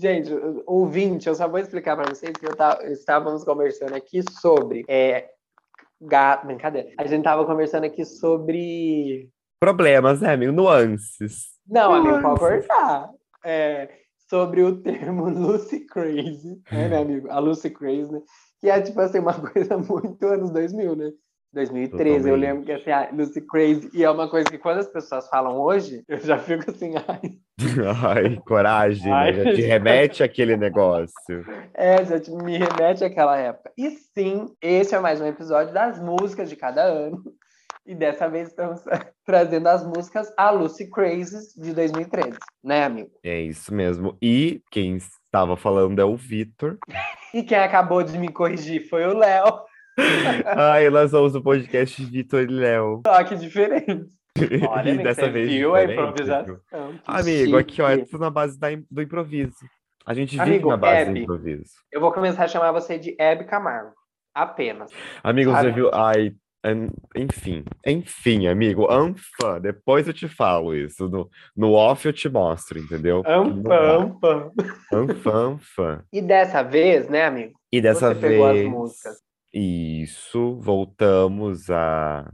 Gente, ouvinte, eu só vou explicar para vocês que eu tava, estávamos conversando aqui sobre. É, gato, brincadeira. A gente tava conversando aqui sobre. Problemas, né, amigo? Nuances. Não, amigo, pode cortar. É, sobre o termo Lucy Crazy, né, meu amigo? A Lucy Crazy, né? Que é, tipo assim, uma coisa muito anos 2000, né? 2013, eu lembro que assim, a Lucy Crazy, e é uma coisa que quando as pessoas falam hoje, eu já fico assim, ai, Ai, coragem, Ai. né? Já te remete àquele negócio. É, já te- me remete àquela época. E sim, esse é mais um episódio das músicas de cada ano. E dessa vez estamos trazendo as músicas A Lucy Crazy de 2013, né, amigo? É isso mesmo. E quem estava falando é o Vitor. E quem acabou de me corrigir foi o Léo, Ai, nós somos o podcast Vitor e Léo. só que diferente. Olha, E amigo, dessa vez viu a improvisação. Amigo, aqui, ó, é chique. tudo na base da do improviso. A gente vive Amigo, na base do Hebe. improviso. Eu vou começar a chamar você de Hebe Camargo. Apenas. Amigo, você viu? Ai, enfim. Enfim, amigo, anfã. Depois eu te falo isso. No, no off eu te mostro, entendeu? Anfã, anfã. E dessa vez, né, amigo? E dessa Você pegou as vez. músicas. Isso, voltamos a,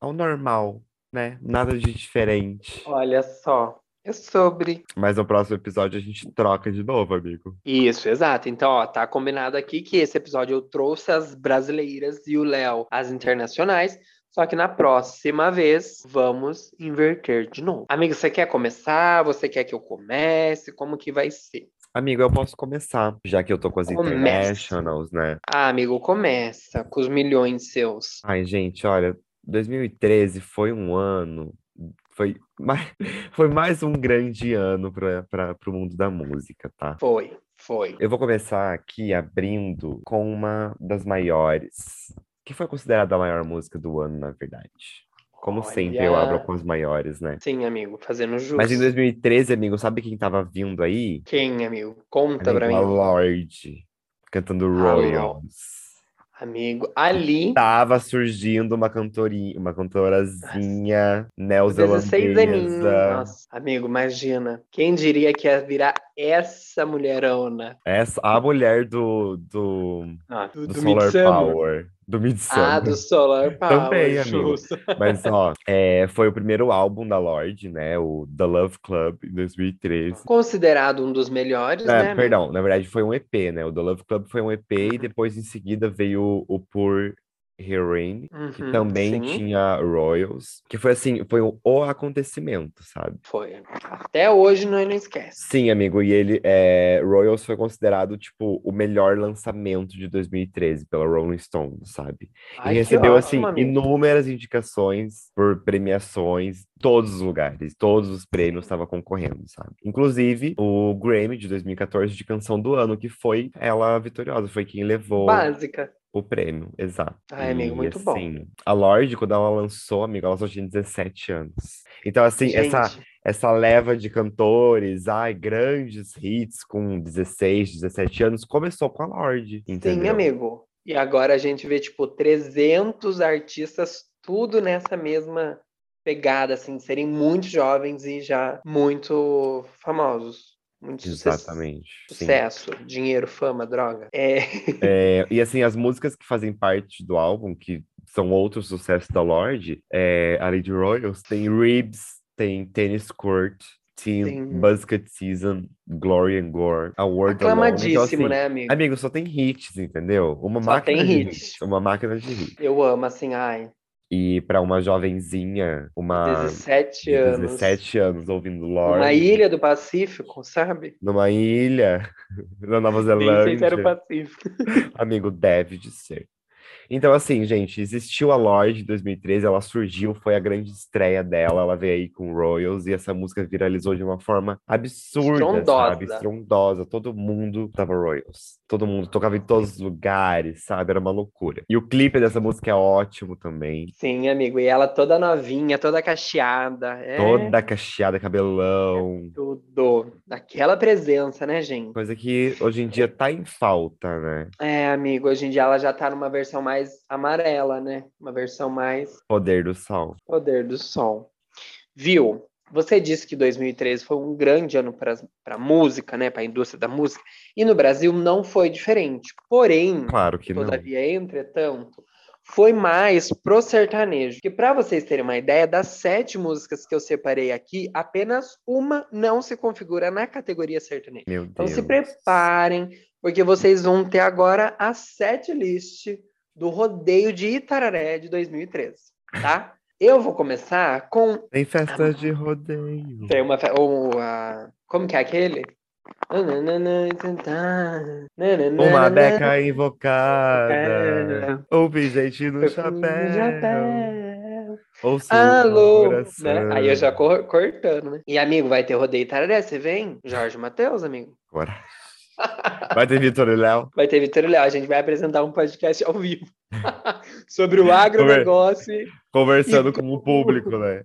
ao normal, né? Nada de diferente. Olha só. É sobre. Mas no próximo episódio a gente troca de novo, amigo. Isso, exato. Então, ó, tá combinado aqui que esse episódio eu trouxe as brasileiras e o Léo as internacionais. Só que na próxima vez vamos inverter de novo. Amigo, você quer começar? Você quer que eu comece? Como que vai ser? Amigo, eu posso começar, já que eu tô com as Comece. internationals, né? Ah, amigo, começa com os milhões seus. Ai, gente, olha, 2013 foi um ano, foi mais, foi mais um grande ano para o mundo da música, tá? Foi, foi. Eu vou começar aqui abrindo com uma das maiores, que foi considerada a maior música do ano, na verdade. Como sempre, eu Olha. abro com as maiores, né? Sim, amigo, fazendo jus. Mas em 2013, amigo, sabe quem tava vindo aí? Quem, amigo? Conta pra Amigo, a mim. Lorde, cantando A Royals. Amigo, ali, Tava surgindo uma cantorinha, uma cantorazinha 16 aninhos. neozelandesa. Nossa, amigo, imagina. Quem diria que ia virar essa mulherona? Essa, a mulher do, do, Ah, do, do do Solar. Power. Do Midsummer. Ah, do Solar Power. Também, amigo. Mas, ó, é, foi o primeiro álbum da Lorde, né? O The Love Club, em 2013. Considerado um dos melhores, É, né? amigo? perdão, na verdade foi um EP, né? O The Love Club foi um EP e depois em seguida veio o, o Pure Heroine, que Uhum, também sim, tinha Royals, que foi assim, foi o, o acontecimento, sabe? Foi. Até hoje nós não esquece. Sim, amigo, e ele, é, Royals foi considerado, tipo, o melhor lançamento de 2013 pela Rolling Stone, sabe? Ai, e que recebeu, ótimo, assim, amigo. inúmeras indicações por premiações, todos os lugares, todos os prêmios estavam concorrendo, sabe? Inclusive, o Grammy de 2014 de Canção do Ano, que foi ela vitoriosa, foi quem levou Básica. O prêmio, exato. Ai, amigo, E, muito bom. assim, A Lorde, quando ela lançou, amigo, ela só tinha 17 anos. Então, assim, essa, Gente, essa leva de cantores, ai, grandes hits com 16, 17 anos, começou com a Lorde, sim, entendeu? amigo. E agora a gente vê, tipo, 300 artistas, tudo nessa mesma pegada, assim, serem muito jovens e já muito famosos. Muito Exatamente. sim. sucesso, dinheiro, fama, droga. É, É, e assim, as músicas que fazem parte do álbum, que são outros sucessos da Lorde, é, além de Royals, tem Ribs, tem Tennis Court, Sim. tem Buzzcut Season, Glory and Gore, A Word Alone. Então, aclamadíssimo, assim, né, amigo? Amigo, só tem hits, entendeu? Uma Só máquina tem hits. hits. Uma máquina de hits. Eu amo, assim, ai, E pra uma jovenzinha, uma 17 de anos. 17 anos ouvindo Lorde, Uma ilha do Pacífico, sabe? numa ilha, na Nova Nem sei se era o Zelândia. Pacífico. Amigo, deve de ser. Então, assim, gente, existiu a Lorde em 2013, ela surgiu, foi a grande estreia dela, ela veio aí com Royals, e essa música viralizou de uma forma absurda, Estrondosa. sabe? Estrondosa, todo mundo tava Royals, todo mundo tocava em todos os lugares, sabe? Era uma loucura. E o clipe dessa música é ótimo também, Sim, amigo. E ela toda novinha, toda cacheada. É toda cacheada, cabelão, tudo. Daquela presença, né, gente? coisa que hoje em dia tá em falta, né? É, amigo. Hoje em dia ela já tá numa versão mais amarela, né? Uma versão mais Poder do Sol. poder do som. Viu? você disse que 2013 foi um grande ano para a música, né, para a indústria da música, e no Brasil não foi diferente. Porém, claro que todavia, não. entretanto, foi mais pro sertanejo. Que para vocês terem uma ideia, das sete músicas que eu separei aqui, apenas uma não se configura na categoria sertanejo. Meu então Deus. se preparem, porque vocês vão ter agora a sete list do rodeio de Itararé de 2013, tá? Eu vou começar com. Tem festas de rodeio. Tem uma. Ou, uh, como que é aquele? Uma beca invocada. Ouvi gente no chapéu. Ou Alô, né? Aí eu já cortando, né? E amigo, vai ter rodeio Tararé, você vem? Jorge Matheus, amigo. Bora. Vai ter Vitor e Léo? Vai ter Vitor e Léo. A gente vai apresentar um podcast ao vivo sobre o agronegócio. Conversando com o público, né?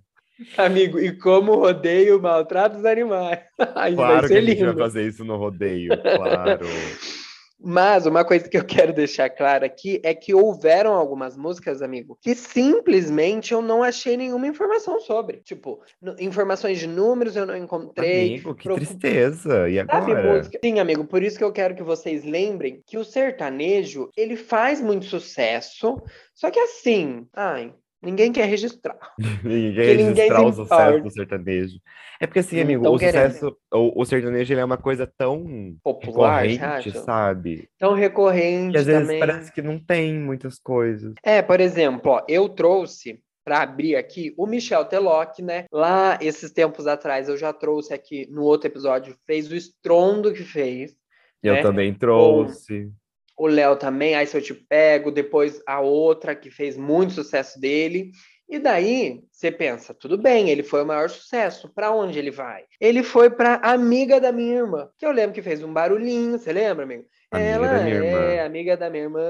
Amigo, e como rodeio maltrata os animais. Claro que a gente vai fazer isso no rodeio, claro. Mas uma coisa que eu quero deixar clara aqui é que houveram algumas músicas, amigo, que simplesmente eu não achei nenhuma informação sobre. Tipo, informações de números eu não encontrei. Amigo, que tristeza. E agora? Sim, amigo, por isso que eu quero que vocês lembrem que o sertanejo, ele faz muito sucesso, só que assim, ai, Ninguém quer registrar. ninguém quer registrar o sucesso do sertanejo. É porque assim, amigo, o sucesso, o, o, sertanejo ele é uma coisa tão popular, recorrente, sabe? Tão recorrente. Que às vezes também. parece que não tem muitas coisas. É, por exemplo, ó, eu trouxe para abrir aqui o Michel Telok, né? Lá esses tempos atrás eu já trouxe aqui no outro episódio, fez o estrondo que fez. Eu né? também trouxe. Com o Léo também, aí se eu te pego, depois a outra que fez muito sucesso dele. E daí você pensa, tudo bem, ele foi o maior sucesso. Para onde ele vai? Ele foi para amiga da minha irmã, que eu lembro que fez um barulhinho, você lembra, amigo? Amiga Ela é amiga da minha irmã.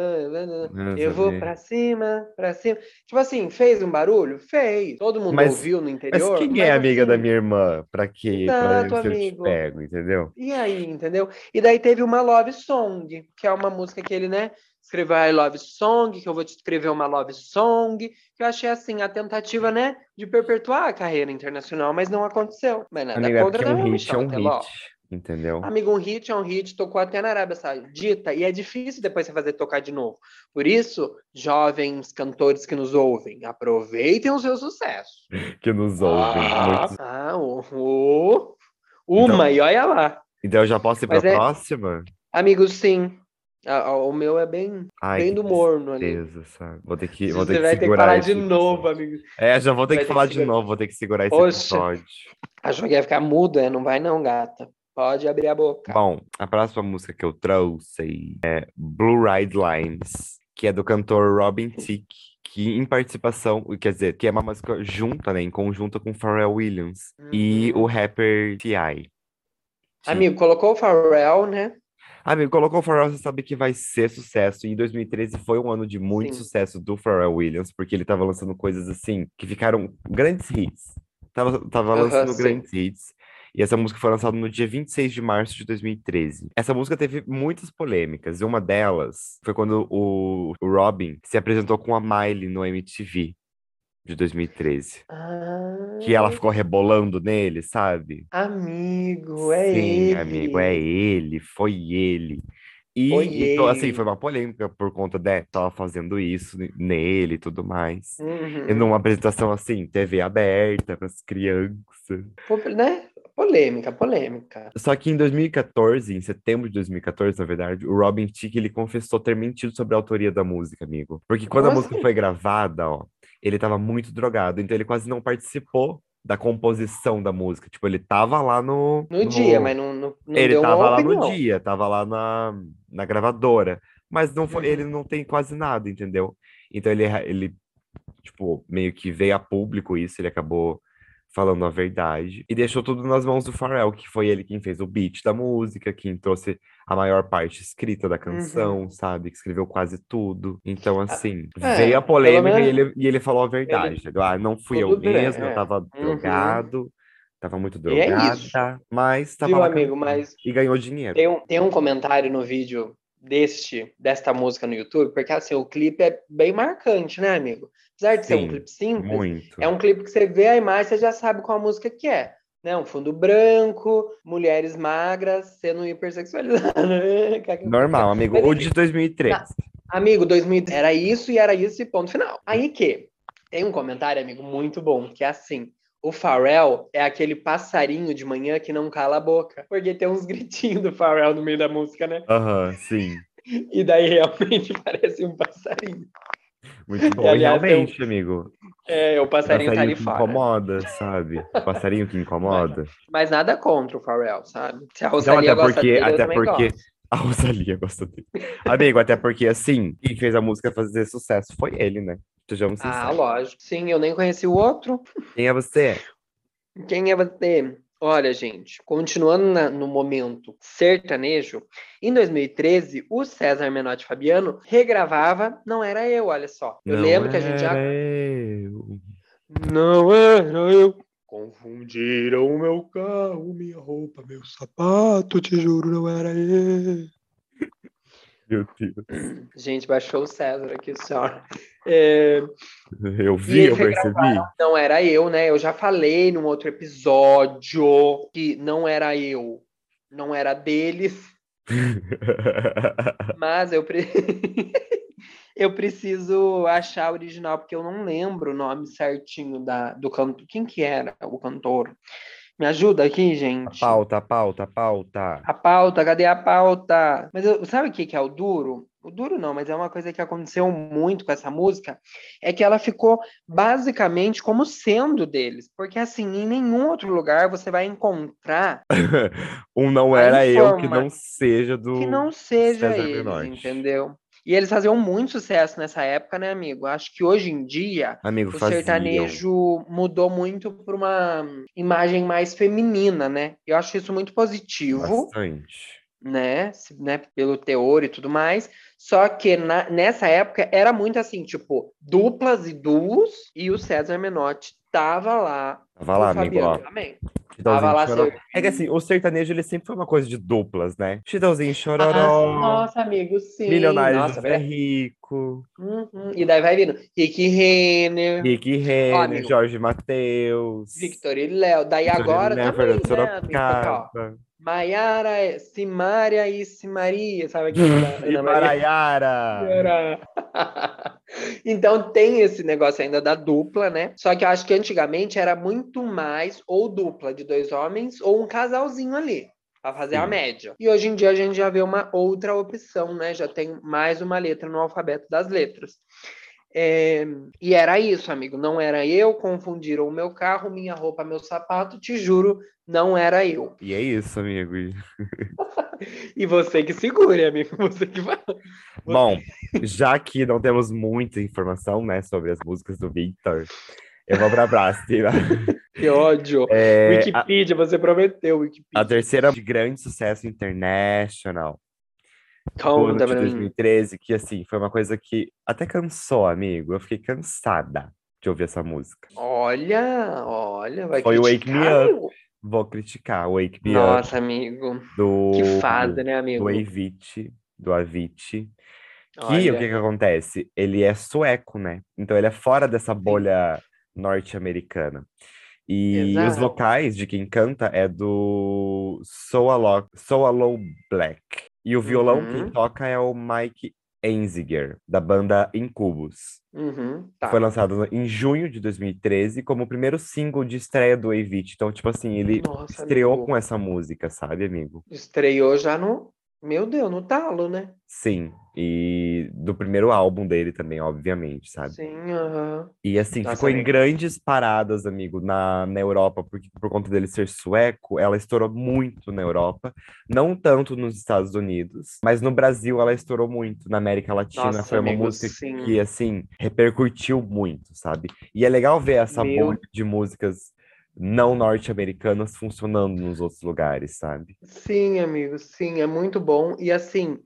eu vou para cima, para cima. Tipo assim, fez um barulho? Fez. Todo mundo mas, ouviu no interior. Mas quem é amiga assim, da minha irmã? Para quê? Exato, pra eu te pego, entendeu? E aí, entendeu? E daí teve uma Love Song, que é uma música que ele, né? escreveu I Love Song, que eu vou te escrever uma Love Song, que eu achei assim, a tentativa, né, de perpetuar a carreira internacional, mas não aconteceu. Mas nada Amiga, contra é um hit, é um hit, entendeu? Amigo, um hit é um hit, tocou até na Arábia Saudita, e é difícil depois você fazer tocar de novo. Por isso, jovens cantores que nos ouvem, aproveitem o seu sucesso. que nos ouvem. Ah, ah o, o, uma, então, e olha lá. Então eu já posso ir para a é... próxima? Amigo, sim. o meu é bem, Ai, bem do morno ali. sabe? Vou ter que, vou ter Você que vai ter que falar de novo, amigo. É, já vou ter que falar de novo, vou ter que segurar esse Poxa, episódio. Achou que ia ficar mudo, é? Não vai não, gata. Pode abrir a boca. Bom, a próxima música que eu trouxe é Blue Ride Lines, que é do cantor Robin Thicke que em participação, quer dizer, que é uma música junta, né, em conjunto com Pharrell Williams uhum. e o rapper T.I. Amigo, colocou o Pharrell, né? Amigo, colocou o Pharrell, você sabe que vai ser sucesso. E 2013 foi um ano de muito Sim. sucesso do Pharrell Williams, porque ele tava lançando coisas assim, que ficaram grandes hits. Tava, tava lançando uhum, grandes hits. E essa música foi lançada no dia 26 de março de 2013. Essa música teve muitas polêmicas. E uma delas foi quando o, Robin se apresentou com a Miley no MTV de 2013. Ah, que ela ficou rebolando nele, sabe? Amigo, é Sim, ele. Sim, amigo, é ele, foi ele. E foi então, assim, foi uma polêmica por conta de tava fazendo isso nele e tudo mais. Uhum. E numa apresentação assim, TV aberta para as crianças. Né? Polêmica, polêmica. Só que em 2014, em setembro de 2014, na verdade, o Robin Thicke, ele confessou ter mentido sobre a autoria da música, amigo. Porque quando Nossa. a música foi gravada, ó, ele tava muito drogado, então ele quase não participou da composição da música. Tipo, ele tava lá no. No, no... dia, mas não, não, não Ele tava lá opinião. no dia, tava lá na, na gravadora. Mas não foi, uhum. ele não tem quase nada, entendeu? Então ele, ele, tipo, meio que veio a público isso, ele acabou falando a verdade. E deixou tudo nas mãos do Pharrell, que foi ele quem fez o beat da música, quem trouxe a maior parte escrita da canção, uhum. sabe? Que escreveu quase tudo. Então, ah, assim, é, veio a polêmica e, ele, e ele falou a verdade. Ele... Ah, não fui tudo eu mesmo, é. eu tava uhum. drogado. Tava muito é drogada, é mas tava Viu, amigo, mas e ganhou dinheiro. Tem um, tem um comentário no vídeo deste desta música no YouTube, porque assim, o clipe é bem marcante, né, amigo? Apesar de ser um Sim, clipe simples, Muito. é um clipe que você vê a imagem, você já sabe qual música que é. Né? Um fundo branco, mulheres magras sendo hipersexualizadas. Normal, amigo. Mas, O enfim, de 2003. Tá. Amigo, 2000 era isso e era isso e ponto final. Aí que tem um comentário, amigo, muito bom, que é assim: o Pharrell é aquele passarinho de manhã que não cala a boca, porque tem uns gritinhos do Pharrell no meio da música, né? Aham, sim. E daí realmente parece um passarinho. Muito bom. E aliás, realmente, amigo, É, o o passarinho tá ali passarinho que fora. incomoda, sabe? O passarinho que incomoda. Mas nada contra o Pharrell, sabe? Se a Não, Rosalia até gosta porque, dele, até porque gosto. a Rosalia gosta dele. Amigo, até porque assim, quem fez a música fazer sucesso foi ele, né? Sejamos Ah, sinceros. lógico. Sim, eu nem conheci o outro. Quem é você? Quem é você? Olha, gente, continuando na- no momento sertanejo, em 2013, o César Menotti Fabiano regravava Não Era Eu, olha só. Eu Não lembro que a gente já. era eu. Não era eu. Confundiram o meu carro, minha roupa, meu sapato, te juro, não era eu. Meu Deus. Gente, baixou o César aqui, senhora. É, Eu vi, eu percebi. não era eu, né? Eu já falei num outro episódio que não era eu, não era deles, mas eu, pre- eu preciso achar a original, porque eu não lembro o nome certinho da, do canto. Quem que era o cantor? Me ajuda aqui, A gente. pauta, a pauta, a pauta. A pauta, cadê a pauta? Mas eu- sabe o que, que é o duro? O duro não, mas é uma coisa que aconteceu muito com essa música, é que ela ficou basicamente como sendo deles. Porque assim, em nenhum outro lugar você vai encontrar um não A era eu que não seja do. que não seja César eles, entendeu? E eles faziam muito sucesso nessa época, né, amigo? Acho que hoje em dia Amigo, o faziam. sertanejo mudou muito para uma imagem mais feminina, né? Eu acho isso muito positivo. Bastante. né, né, pelo teor e tudo mais. Só que na- nessa época era muito assim, tipo, duplas e duos, e o César Menotti tava lá. Tava lá, amigo, ó. também. Chitãozinho lá Chororó. É que assim, o sertanejo ele sempre foi uma coisa de duplas, né? Chitãozinho Ah, Chororó, nossa, amigo, sim. Milionário nossa, José. Rico, Uhum, E daí vai vindo Rick Renner, Rick Renner. Jorge Matheus, Victor e Léo. Daí Vitor agora também, né, amigo? Maiara, Simária e Simaria, sabe e Ana Maria? Então tem esse negócio ainda da dupla, né? Só que eu acho que antigamente era muito mais ou dupla de dois homens ou um casalzinho ali. Pra fazer a Sim. média. E hoje em dia a gente já vê uma outra opção, né? Já tem mais uma letra no alfabeto das letras. É, E era isso, amigo. Não era eu, confundiram o meu carro, minha roupa, meu sapato, te juro, não era eu. E é isso, amigo. E- você que segure, amigo. Você que vai. Bom, já que não temos muita informação, né, sobre as músicas do Victor, eu vou pra próxima. Que ódio. É, a, Wikipedia, você prometeu, a Wikipedia. terceira de grande sucesso international ano Conta de pra mim. 2013, que assim, foi uma coisa que até cansou, amigo. Eu fiquei cansada de ouvir essa música. Olha, olha, vai Foi o Wake criticar, Me Up. Vou criticar o Wake Me Up Nossa, amigo. do, Que fada, né, amigo? do Avicii, do Avicii. Que Olha. o que que acontece? Ele é sueco, né? Então ele é fora dessa bolha norte-americana. E os Exato. vocais de quem canta é do Soalo, Soalo Black. E o violão quem Uhum. toca é o Mike Einziger, da banda Incubus. Uhum, tá. Foi lançado em junho de 2013 como o primeiro single de estreia do Avicii. Então, tipo assim, ele Nossa, estreou amigo. com essa música, sabe, amigo? Estreou já no. Meu Deus, no talo, né? Sim, e do primeiro álbum dele também, obviamente, sabe? Sim, aham. E assim, Nossa, ficou em grandes paradas, amigo, na, na Europa, porque por conta dele ser sueco, ela estourou muito na Europa, não tanto nos Estados Unidos, mas no Brasil ela estourou muito, na América Latina Nossa, foi uma amigo, música sim. que, assim, repercutiu muito, sabe? E é legal ver essa Meu- bolha de músicas não norte-americanas funcionando nos outros lugares, sabe? Sim, amigo, sim, é muito bom. E assim,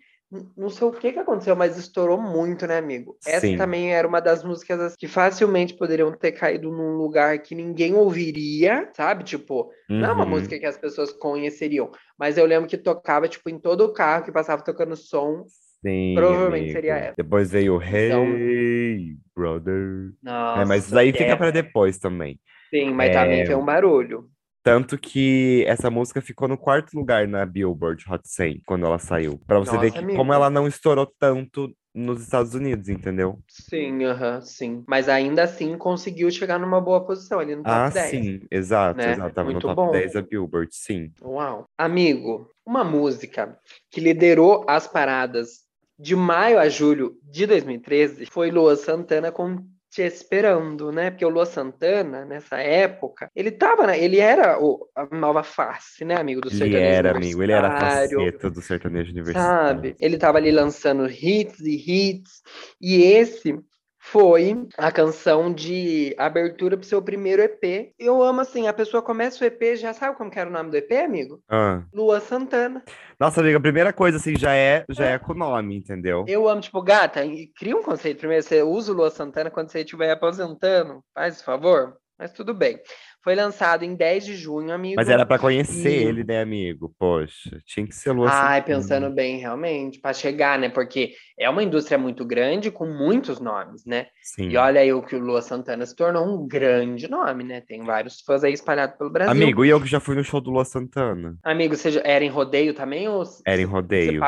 não sei o que que aconteceu, mas estourou muito, né, amigo? Essa Sim. também era uma das músicas assim, que facilmente poderiam ter caído num lugar que ninguém ouviria, sabe? Tipo, não é uma Uhum. música que as pessoas conheceriam, mas eu lembro que tocava, tipo, em todo o carro que passava tocando som, Sim, Provavelmente amigo. seria essa. Depois veio o Então- Hey, brother. Nossa, É, mas isso daí fica é, pra depois também. Sim, mas também É, foi um barulho. Tanto que essa música ficou no quarto lugar na Billboard Hot 100 quando ela saiu. Pra você ver Nossa, que amigo. como ela não estourou tanto nos Estados Unidos, entendeu? Sim, aham, sim. Mas ainda assim conseguiu chegar numa boa posição ali no top Ah, 10. sim, exato, né? exato. Tava Muito no top bom. 10 da Billboard, sim. Uau. Amigo, uma música que liderou as paradas de maio a julho de 2013 foi Lua Santana com Te Esperando, né? Porque o Lua Santana, nessa época, ele tava, na- ele era o- a nova face, né, amigo, do Ele sertanejo era, amigo, ele era a faceta do sertanejo universitário. Sabe? Ele tava ali lançando hits e hits. E esse foi a canção de abertura pro seu primeiro EP. Eu amo assim, a pessoa começa o EP, já sabe como que era o nome do EP, amigo? Ah. Lua Santana. Nossa, amiga, a primeira coisa, assim, já é, já é com o nome, entendeu? Eu amo, tipo, gata, cria um conceito primeiro. Você usa o Lua Santana quando você estiver aposentando. Faz esse favor. Mas tudo bem. Foi lançado em 10 de junho, amigo. Mas era pra conhecer E- ele, né, amigo? Poxa, tinha que ser Lua Ai, pensando bem, realmente, para chegar, né? Porque é uma indústria muito grande com muitos nomes, né? Sim. E olha aí o que o Lua Santana se tornou um grande nome, né? Tem vários fãs aí espalhados pelo Brasil. Amigo, e eu que já fui no show do Lua Santana. Amigo, você era em rodeio também ou Era em você rodeio.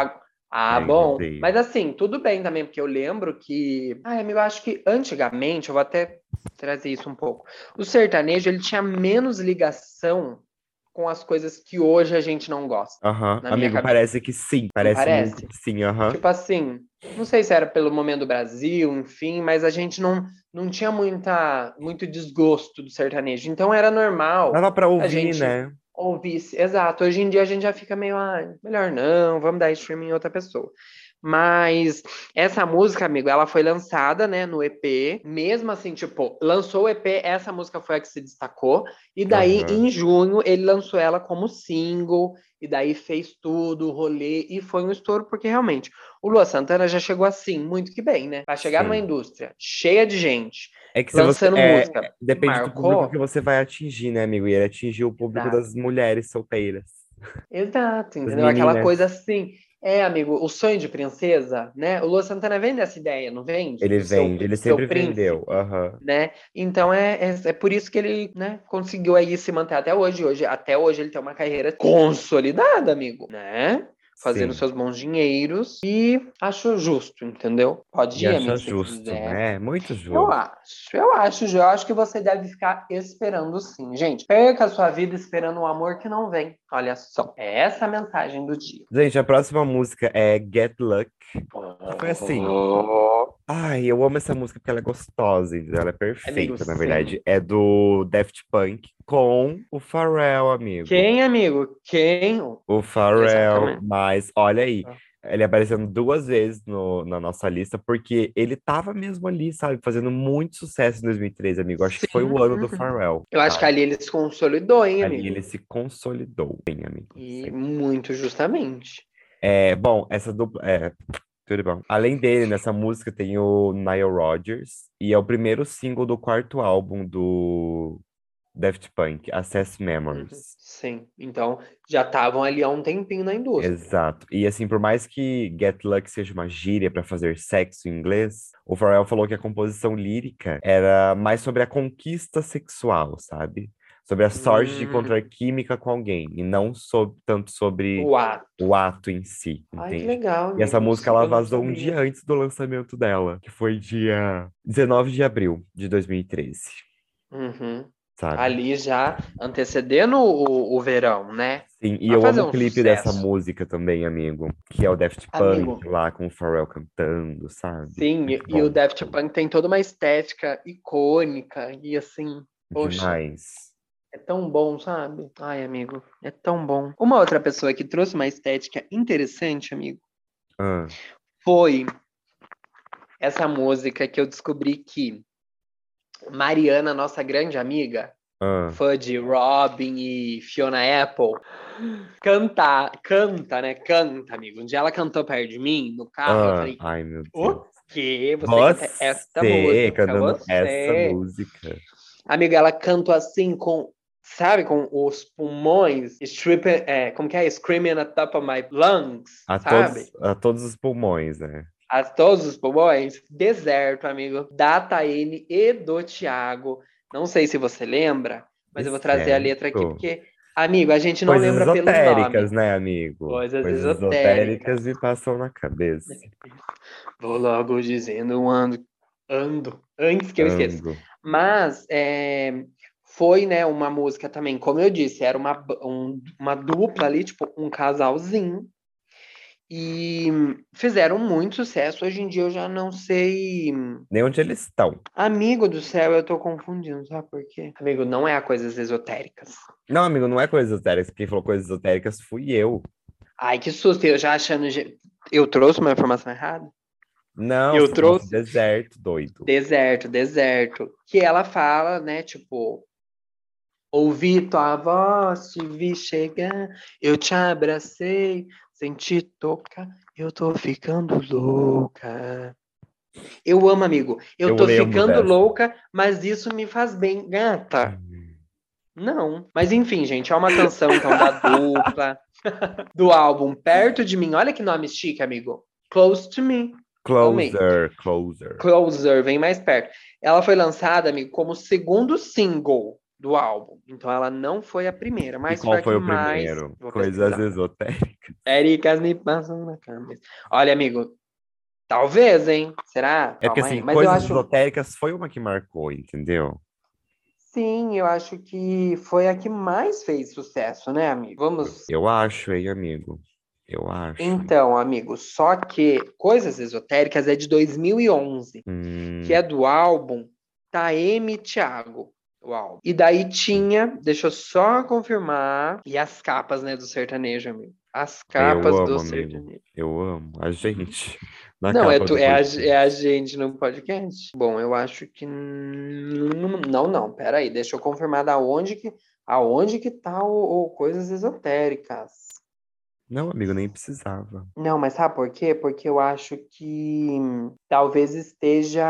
Ah, em bom. Mas assim, tudo bem também, porque eu lembro que. Amigo, eu acho que antigamente, eu vou até trazer isso um pouco. O sertanejo, ele tinha menos ligação com as coisas que hoje a gente não gosta. Aham. Minha Amigo, cabeça. parece que sim. Parece, parece? muito que sim, aham. Tipo assim, não sei se era pelo momento do Brasil, enfim, mas a gente não, não tinha muita, muito desgosto do sertanejo. Então era normal Dava pra ouvir, gente- né? Ouvir. Exato, hoje em dia a gente já fica meio, ah, melhor não, vamos dar streaming em outra pessoa. Mas essa música, amigo, ela foi lançada, né, no EP. Mesmo assim, tipo, lançou o EP, essa música foi a que se destacou. E daí, Aham. em junho, ele lançou ela como single. E daí fez tudo, o rolê. E foi um estouro, porque realmente, o Lua Santana já chegou assim, muito que bem, né? Vai chegar numa Sim. indústria cheia de gente, É que se você. lançando é, música. Depende do marcou. público que você vai atingir, né, amigo? E ele atingiu o público Exato. das mulheres solteiras. Exato, entendeu? Aquela coisa assim. É, amigo, o sonho de princesa, né? O Lua Santana vem dessa ideia, não vende? Ele Do seu- vende, ele sempre príncipe, vendeu. Aham. Né? Então é, é, é por isso que ele né, conseguiu aí se manter até hoje. hoje. Até hoje ele tem uma carreira consolidada, amigo, né? Fazendo Sim. seus bons dinheiros. E acho justo, entendeu? Pode ir, amigo, se justo, quiser. né? Muito Eu justo. acho, eu acho, eu acho que você deve ficar esperando sim. Gente, perca a sua vida esperando um amor que não vem. Olha só, é essa a mensagem do dia. Gente, a próxima música é Get Luck. Foi assim. Ai, eu amo essa música porque ela é gostosa, entendeu? Ela é perfeita, na sim. verdade. É do Daft Punk com o Pharrell, amigo. Quem, amigo? Quem? O Pharrell, Exatamente. mas olha aí. Ah. Ele aparecendo duas vezes no- na nossa lista, porque ele tava mesmo ali, sabe? Fazendo muito sucesso em 2013, amigo. Acho que foi o ano do Sim. Pharrell. Eu acho que sabe? ali ele se consolidou, hein, Ali amigo? ele se consolidou, bem, amigo. E Sim. muito justamente. É, bom, essa dupla. É, tudo bom. Além dele, nessa música tem o Nile Rodgers, e é o primeiro single do quarto álbum do Daft Punk, Access Memories. Sim. Então, já estavam ali há um tempinho na indústria. Exato. E assim, por mais que Get Luck seja uma gíria para fazer sexo em inglês, o Pharrell falou que a composição lírica era mais sobre a conquista sexual, sabe? Sobre a sorte de Hum. encontrar química com alguém, e não so- tanto sobre O ato. o ato em si, Ai, que entende? legal. E essa música ela vazou um dia antes do lançamento dela, que foi dia 19 de abril de 2013, Uhum. sabe? Ali já antecedendo o, o verão, né? Sim, e vai eu amo o clipe dessa música também, amigo, que é o Daft Amigo. Punk lá com o Pharrell cantando, sabe? Sim, e, Muito e o bom. Daft Punk tem toda uma estética icônica e assim, poxa. Demais. É tão bom, sabe? Ai, amigo, é tão bom. Uma outra pessoa que trouxe uma estética interessante, amigo, Ah, foi essa música que eu descobri que Mariana, nossa grande amiga, ah. fã de Robin e Fiona Apple, canta, canta, né? Canta, amigo. Um dia ela cantou perto de mim no carro, eu Ah, falei, ai, meu o Deus. quê? Você, canta esta Você música, cantando você. essa música. Amiga, ela cantou assim com sabe, com os pulmões, strip, é, como que é? Screaming at top of my lungs, A sabe? todos, a todos os pulmões, né? A todos os pulmões, deserto, amigo, da Taene e do Thiago. Não sei se você lembra, mas eu vou trazer a letra aqui, porque, amigo, a gente não Coisas lembra pelo esotéricas, nome. né, amigo? Coisas esotéricas esotéricas. me passam na cabeça. Vou logo dizendo, ando, ando, antes que eu esqueça. Mas é, foi, né, uma música também, como eu disse, era uma, um- uma dupla ali, tipo, um casalzinho. E fizeram muito sucesso. Hoje em dia eu já não sei. Nem onde eles estão. Amigo do céu, eu tô confundindo, sabe por quê? Amigo, não é a coisas esotéricas. Não, amigo, não é coisas esotéricas. Quem falou coisas esotéricas fui eu. Ai, que susto, eu já achando. Eu trouxe uma informação errada? Não, Eu trouxe- deserto, doido. Deserto, deserto. Que ela fala, né, tipo. Ouvi tua voz, te vi chegar, eu te abracei, senti tocar, eu tô ficando louca. Eu amo, amigo. Eu, Eu tô ficando dessa. louca, mas isso me faz bem, gata. Não. Mas enfim, gente, é uma canção então da dupla, do álbum Perto de Mim. Olha que nome chique, amigo. Close to Me. Closer, closer. Closer, vem mais perto. Ela foi lançada, amigo, como segundo single do álbum. Então ela não foi a primeira, mas e qual foi o mais... primeiro? Vou Coisas pesquisar. esotéricas. Ericas me passam na cabeça. Olha, amigo, talvez, hein? Será? É porque Calma aí. assim, Mas coisas acho, esotéricas foi uma que marcou, entendeu? sim, eu acho que foi a que mais fez sucesso, né, amigo? Vamos Eu acho, hein, amigo. Eu acho. Então, amigo, só que Coisas Esotéricas é de 2011, Hum, que é do álbum Taeme Thiago, álbum. E daí tinha, deixa eu só confirmar, e as capas, né, do sertanejo, amigo. As capas amo, do amigo. sertanejo. Eu amo. A gente. na Não, é, tu, é, a, é a gente no podcast. Bom, eu acho que não, não, peraí, deixa eu confirmar da onde que, aonde que tá o, o Coisas Esotéricas. Não, amigo, nem precisava. Não, mas sabe por quê? Porque eu acho que talvez esteja,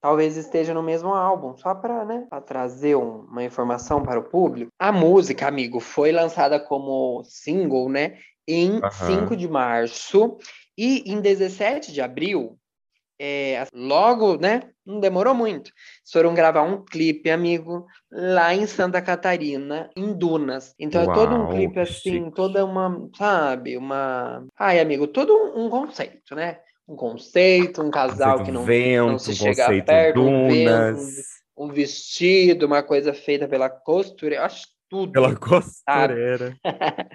talvez esteja no mesmo álbum, só para, né, para trazer um- uma informação para o público. A música, amigo, foi lançada como single, né, em Aham. 5 de março e em 17 de abril, é, logo, né, não demorou muito. Eles foram gravar um clipe, amigo, lá em Santa Catarina, em Dunas. Então é todo um Uau, clipe assim, chique. toda uma, sabe, uma. Ai, amigo, todo um, um conceito, né? Um conceito, um casal Conceito que não, vento, não se um chega perto, um vento, um, dunas, vestido, uma coisa feita pela costura, eu acho tudo. pela costureira.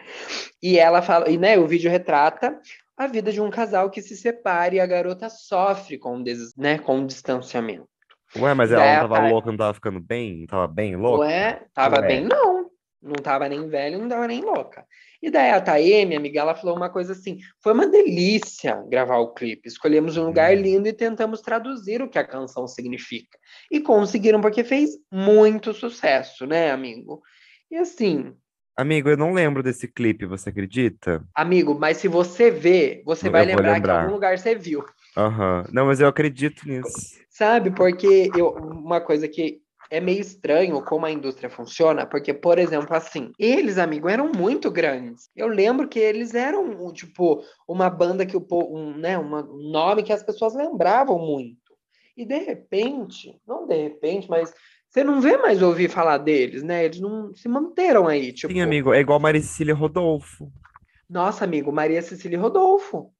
E ela fala, e né, o vídeo retrata a vida de um casal que se separa e a garota sofre com, des, né, com o distanciamento. Ué, mas ela Daí não tava louca, não tava ficando bem? Não tava bem louca? Ué, tava Ué. bem, não. Não tava nem velho, não tava nem louca. E daí a Taê, minha amiga, ela falou uma coisa assim: foi uma delícia gravar o clipe. Escolhemos um lugar Hum. lindo e tentamos traduzir o que a canção significa. E conseguiram, porque fez muito sucesso, né, amigo? E assim, Amigo, eu não lembro desse clipe, você acredita? amigo, mas se você vê, você Eu vai vou lembrar, que lembrar. em algum lugar você viu. Aham. Não, mas eu acredito nisso. Sabe, porque eu, uma coisa que é meio estranho como a indústria funciona, porque, por exemplo, assim, eles, amigo, eram muito grandes. Eu lembro que eles eram, tipo, uma banda que o po- um, né, uma- um nome que as pessoas lembravam muito. E de repente, não de repente, mas você não vê mais ouvir falar deles, né? Eles não se manteram aí, tipo. Sim, amigo, é igual Maricília Rodolfo. Nossa, amigo, Maria Cecília Rodolfo.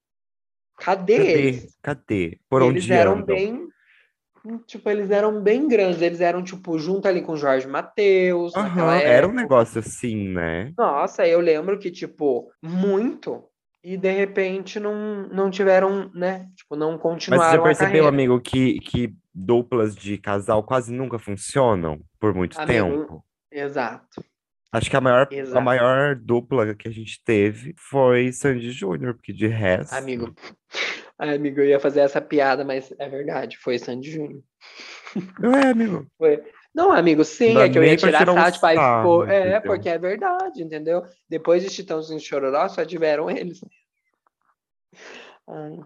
Cadê Cadê? eles? Cadê? Por eles onde eram andam? bem. Tipo, eles eram bem grandes. Eles eram, tipo, junto ali com Jorge naquela Aham, era um negócio assim, né? Nossa, eu lembro que, tipo, muito. E de repente não, não tiveram, né? Tipo, não Mas continuaram você já a percebeu, amigo, que, que duplas de casal quase nunca funcionam por muito Amigo, tempo? Exato. Acho que a maior, a maior dupla que a gente teve foi Sandy Júnior, porque de resto. Amigo. Amigo, eu ia fazer essa piada, mas é verdade. Foi Sandy Júnior. Não é, amigo. Foi. Não, amigo, sim, Não é que eu ia tirar aí sarro, ficou- É, entendeu? porque é verdade, entendeu? Depois de Titãozinho e Chororó, só tiveram eles. Ai.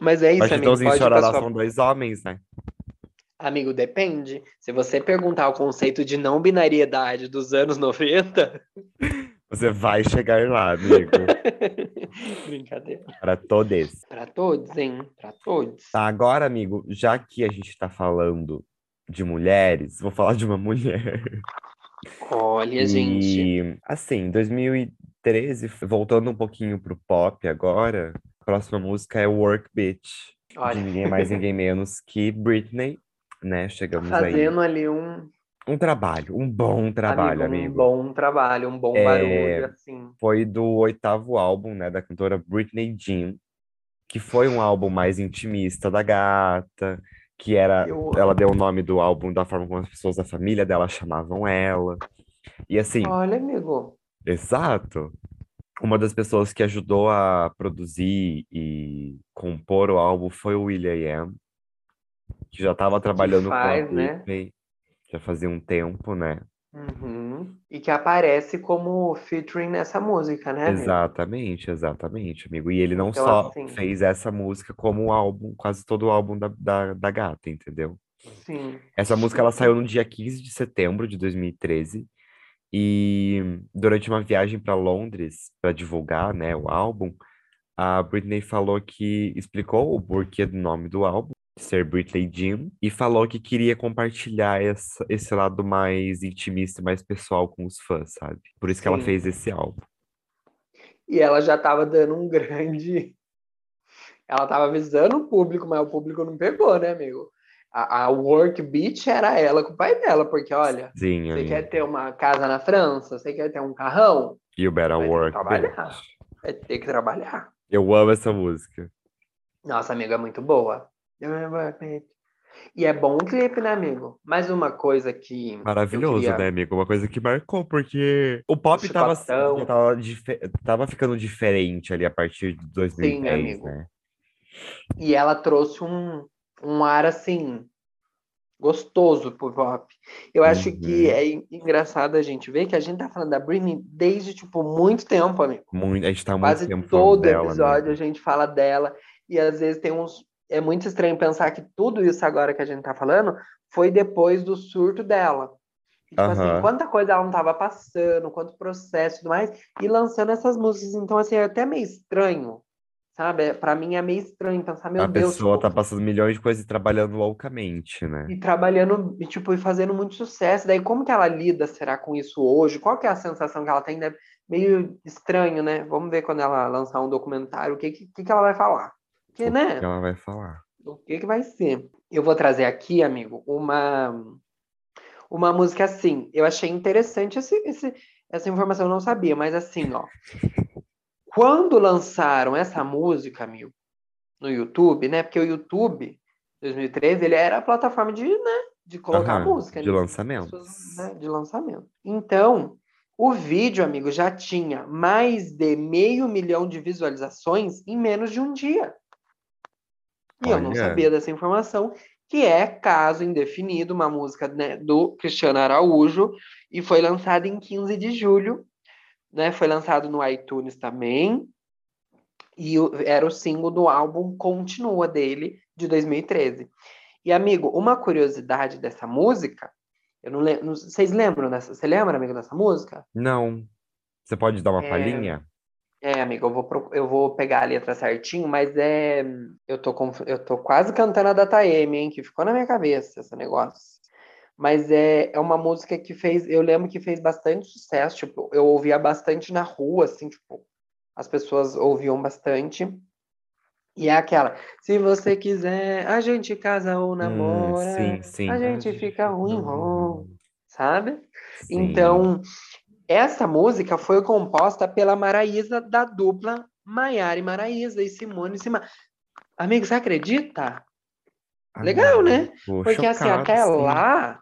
Mas é isso, Mas amigo. E pra Chororó são dois homens, né? Amigo, depende. Se você perguntar o conceito de não binariedade dos anos 90. Você vai chegar lá, amigo. Brincadeira. Para todos. Para todos, hein? Para todos. Tá, agora, amigo, já que a gente tá falando de mulheres, vou falar de uma mulher. Olha, gente. E, assim, 2013, voltando um pouquinho pro pop agora, a próxima música é Work Bitch. Olha. De ninguém mais, ninguém menos que Britney, né? Chegamos aí. Fazendo ali um, Um trabalho, um bom trabalho, amigo. um bom trabalho, um bom É, barulho, assim. Foi do oitavo álbum, né, da cantora Britney Jean, que foi um álbum mais intimista da gata, que era, Eu- ela deu o nome do álbum da forma como as pessoas da família dela chamavam ela. E assim, Olha, amigo. exato. Uma das pessoas que ajudou a produzir e compor o álbum foi o Will.i.am, que já estava trabalhando com a faz, né? Já fazia um tempo, né? Uhum. E que aparece como featuring nessa música, né, amigo? Exatamente, exatamente, amigo. E ele não Então, só assim- fez essa música como o álbum, quase todo o álbum da, da, da gata, entendeu? Sim. Essa música ela saiu no dia 15 de setembro de 2013 e durante uma viagem para Londres para divulgar, né, o álbum, a Britney falou que explicou o porquê do nome do álbum, ser Britney Jean, e falou que queria compartilhar essa, esse lado mais intimista, e mais pessoal com os fãs, sabe? Por isso que ela Sim. fez esse álbum. E ela já tava dando um grande. Ela tava avisando o público, mas o público não pegou, né, amigo? A, a Work Beach era ela com o pai dela, porque olha, Sim, você quer ter uma casa na França, você quer ter um carrão, You Better Vai ter que Work, trabalhar. bitch. vai ter que trabalhar. Eu amo essa música. Nossa, amigo, é muito boa. E é bom o clipe, né, amigo? Mais uma coisa que. eu Maravilhoso, queria- né, amigo? Uma coisa que marcou, porque o pop tava, chicotão. tava, tava ficando diferente ali a partir de 2010, amigo. né? E ela trouxe um, um ar assim gostoso pro pop. Eu acho que Uhum. é en- engraçado a gente ver que a gente tá falando da Britney desde tipo muito tempo, amigo. Muito, a gente tá muito Quase tempo todo dela, episódio a gente fala dela e às vezes tem uns é muito estranho pensar que tudo isso agora que a gente tá falando foi depois do surto dela. Tipo assim, Aham. quanta coisa ela não tava passando, quanto processo e tudo mais, e lançando essas músicas. Então, assim, é até meio estranho, sabe? É- Pra mim é meio estranho pensar, meu A Deus, pessoa tipo, tá passando milhões de coisas e trabalhando loucamente, né? e trabalhando, e, tipo, e fazendo muito sucesso. Daí, como que ela lida, será, com isso hoje? Qual que é a sensação que ela tem? Deve- Meio estranho, né? Vamos ver quando ela lançar um documentário, o que, que, que ela vai falar. Porque, O né? que ela vai falar? O que que vai ser? Eu vou trazer aqui, amigo, uma uma música assim. Eu achei interessante esse, esse- essa informação, eu não sabia, mas assim, ó. Quando lançaram essa música, amigo, no YouTube, né? Porque o YouTube, 2013, ele era a plataforma de, né, de colocar Aham, música. de né? lançamento. Pessoas, né, de lançamento. Então, o vídeo, amigo, já tinha mais de meio milhão de visualizações em menos de um dia. E eu não Olha. sabia dessa informação, que é Caso Indefinido, uma música né, do Cristiano Araújo, e foi lançada em 15 de julho, né? Foi lançado no iTunes também, e era o single do álbum Continua dele, de 2013. E, amigo, uma curiosidade dessa música, eu não lembro, vocês lembram dessa? Você lembra, amigo, dessa música? Não. Você pode dar uma É, palhinha? É, amigo, eu vou, eu vou pegar a letra certinho, mas é. Eu tô, eu tô quase cantando a Data M, hein? Que ficou na minha cabeça esse negócio. Mas é, é uma música que fez. Eu lembro que fez bastante sucesso. Tipo, eu ouvia bastante na rua, assim, tipo, as pessoas ouviam bastante. E é aquela. Se você quiser, a gente casa ou Hum, namora. sim, sim. a gente fica ruim, ruim, sabe? Sim. Então, essa música foi composta pela Maraísa da dupla Maiara e Maraísa e Simone e Simar. Amigo, você acredita? Legal, né? Porque assim, chocado, até sim. lá,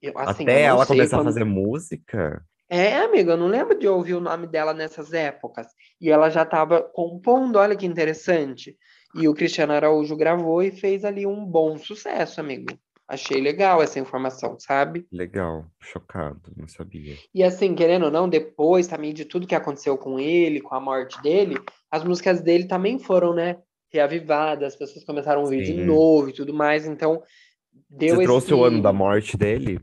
eu, assim, Até eu ela começar quando- a fazer música? É, amigo, eu não lembro de ouvir o nome dela nessas épocas. E ela já estava compondo, olha que interessante. E o Cristiano Araújo gravou e fez ali um bom sucesso, amigo. Achei legal essa informação, sabe? Legal, chocado, não sabia. E assim, querendo ou não, depois também de tudo que aconteceu com ele, com a morte dele, as músicas dele também foram, né, reavivadas, as pessoas começaram a ouvir de Sim. novo e tudo mais. Então, deu Você trouxe esse... o ano da morte dele?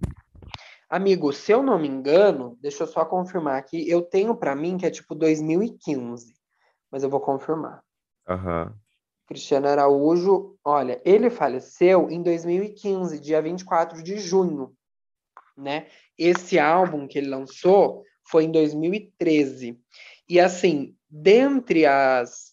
Amigo, se eu não me engano, deixa eu só confirmar aqui, eu tenho pra mim que é tipo 2015, mas eu vou confirmar. Aham. Cristiano Araújo, olha, ele faleceu em 2015, dia 24 de junho, né? Esse álbum que ele lançou foi em 2013. E assim, dentre as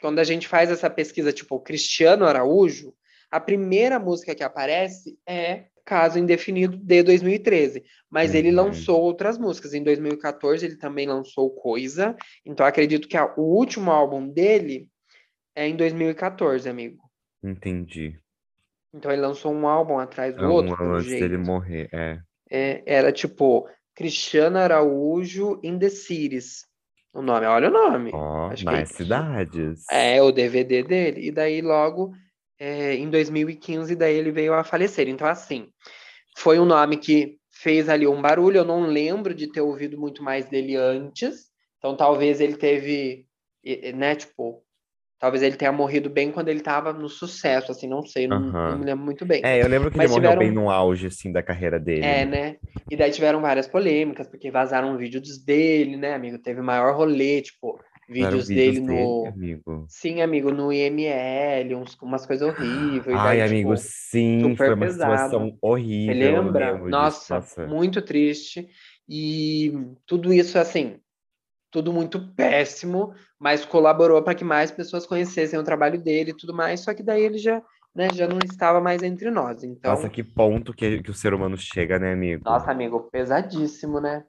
quando a gente faz essa pesquisa tipo Cristiano Araújo, a primeira música que aparece é Caso Indefinido de 2013, mas ele Uhum. lançou outras músicas. Em 2014 ele também lançou Coisa, então acredito que a- o último álbum dele é em 2014, amigo. Entendi. Então ele lançou um álbum atrás do É um outro, pelo antes dele jeito. morrer, é. É, era tipo Cristiano Araújo in the Cities. O nome, olha o nome. Ó, que mais é- cidades. É o DVD dele. E daí logo é, em 2015 daí ele veio a falecer. Então assim, foi um nome que fez ali um barulho. Eu não lembro de ter ouvido muito mais dele antes. Então talvez ele teve, né, tipo, talvez ele tenha morrido bem quando ele tava no sucesso, assim, não sei, não, Aham. não me lembro muito bem. É, eu lembro que Mas ele morreu tiveram- bem no auge, assim, da carreira dele. É, né? E daí tiveram várias polêmicas, porque vazaram vídeos dele, né, amigo? Teve maior rolê, tipo, Fizeram vídeos dele dele, no. amigo. Sim, amigo, no IML, uns, umas coisas horríveis. Ai, daí, amigo, tipo, sim, super foi uma pesado. situação Você horrível. eu lembra? lembro disso, Nossa, nossa. muito triste. E tudo isso, assim, tudo muito péssimo, mas colaborou para que mais pessoas conhecessem o trabalho dele e tudo mais. Só que daí ele já, né, já não estava mais entre nós. Então, Nossa, que ponto que, que o ser humano chega, né, amigo? nossa, amigo, pesadíssimo, né?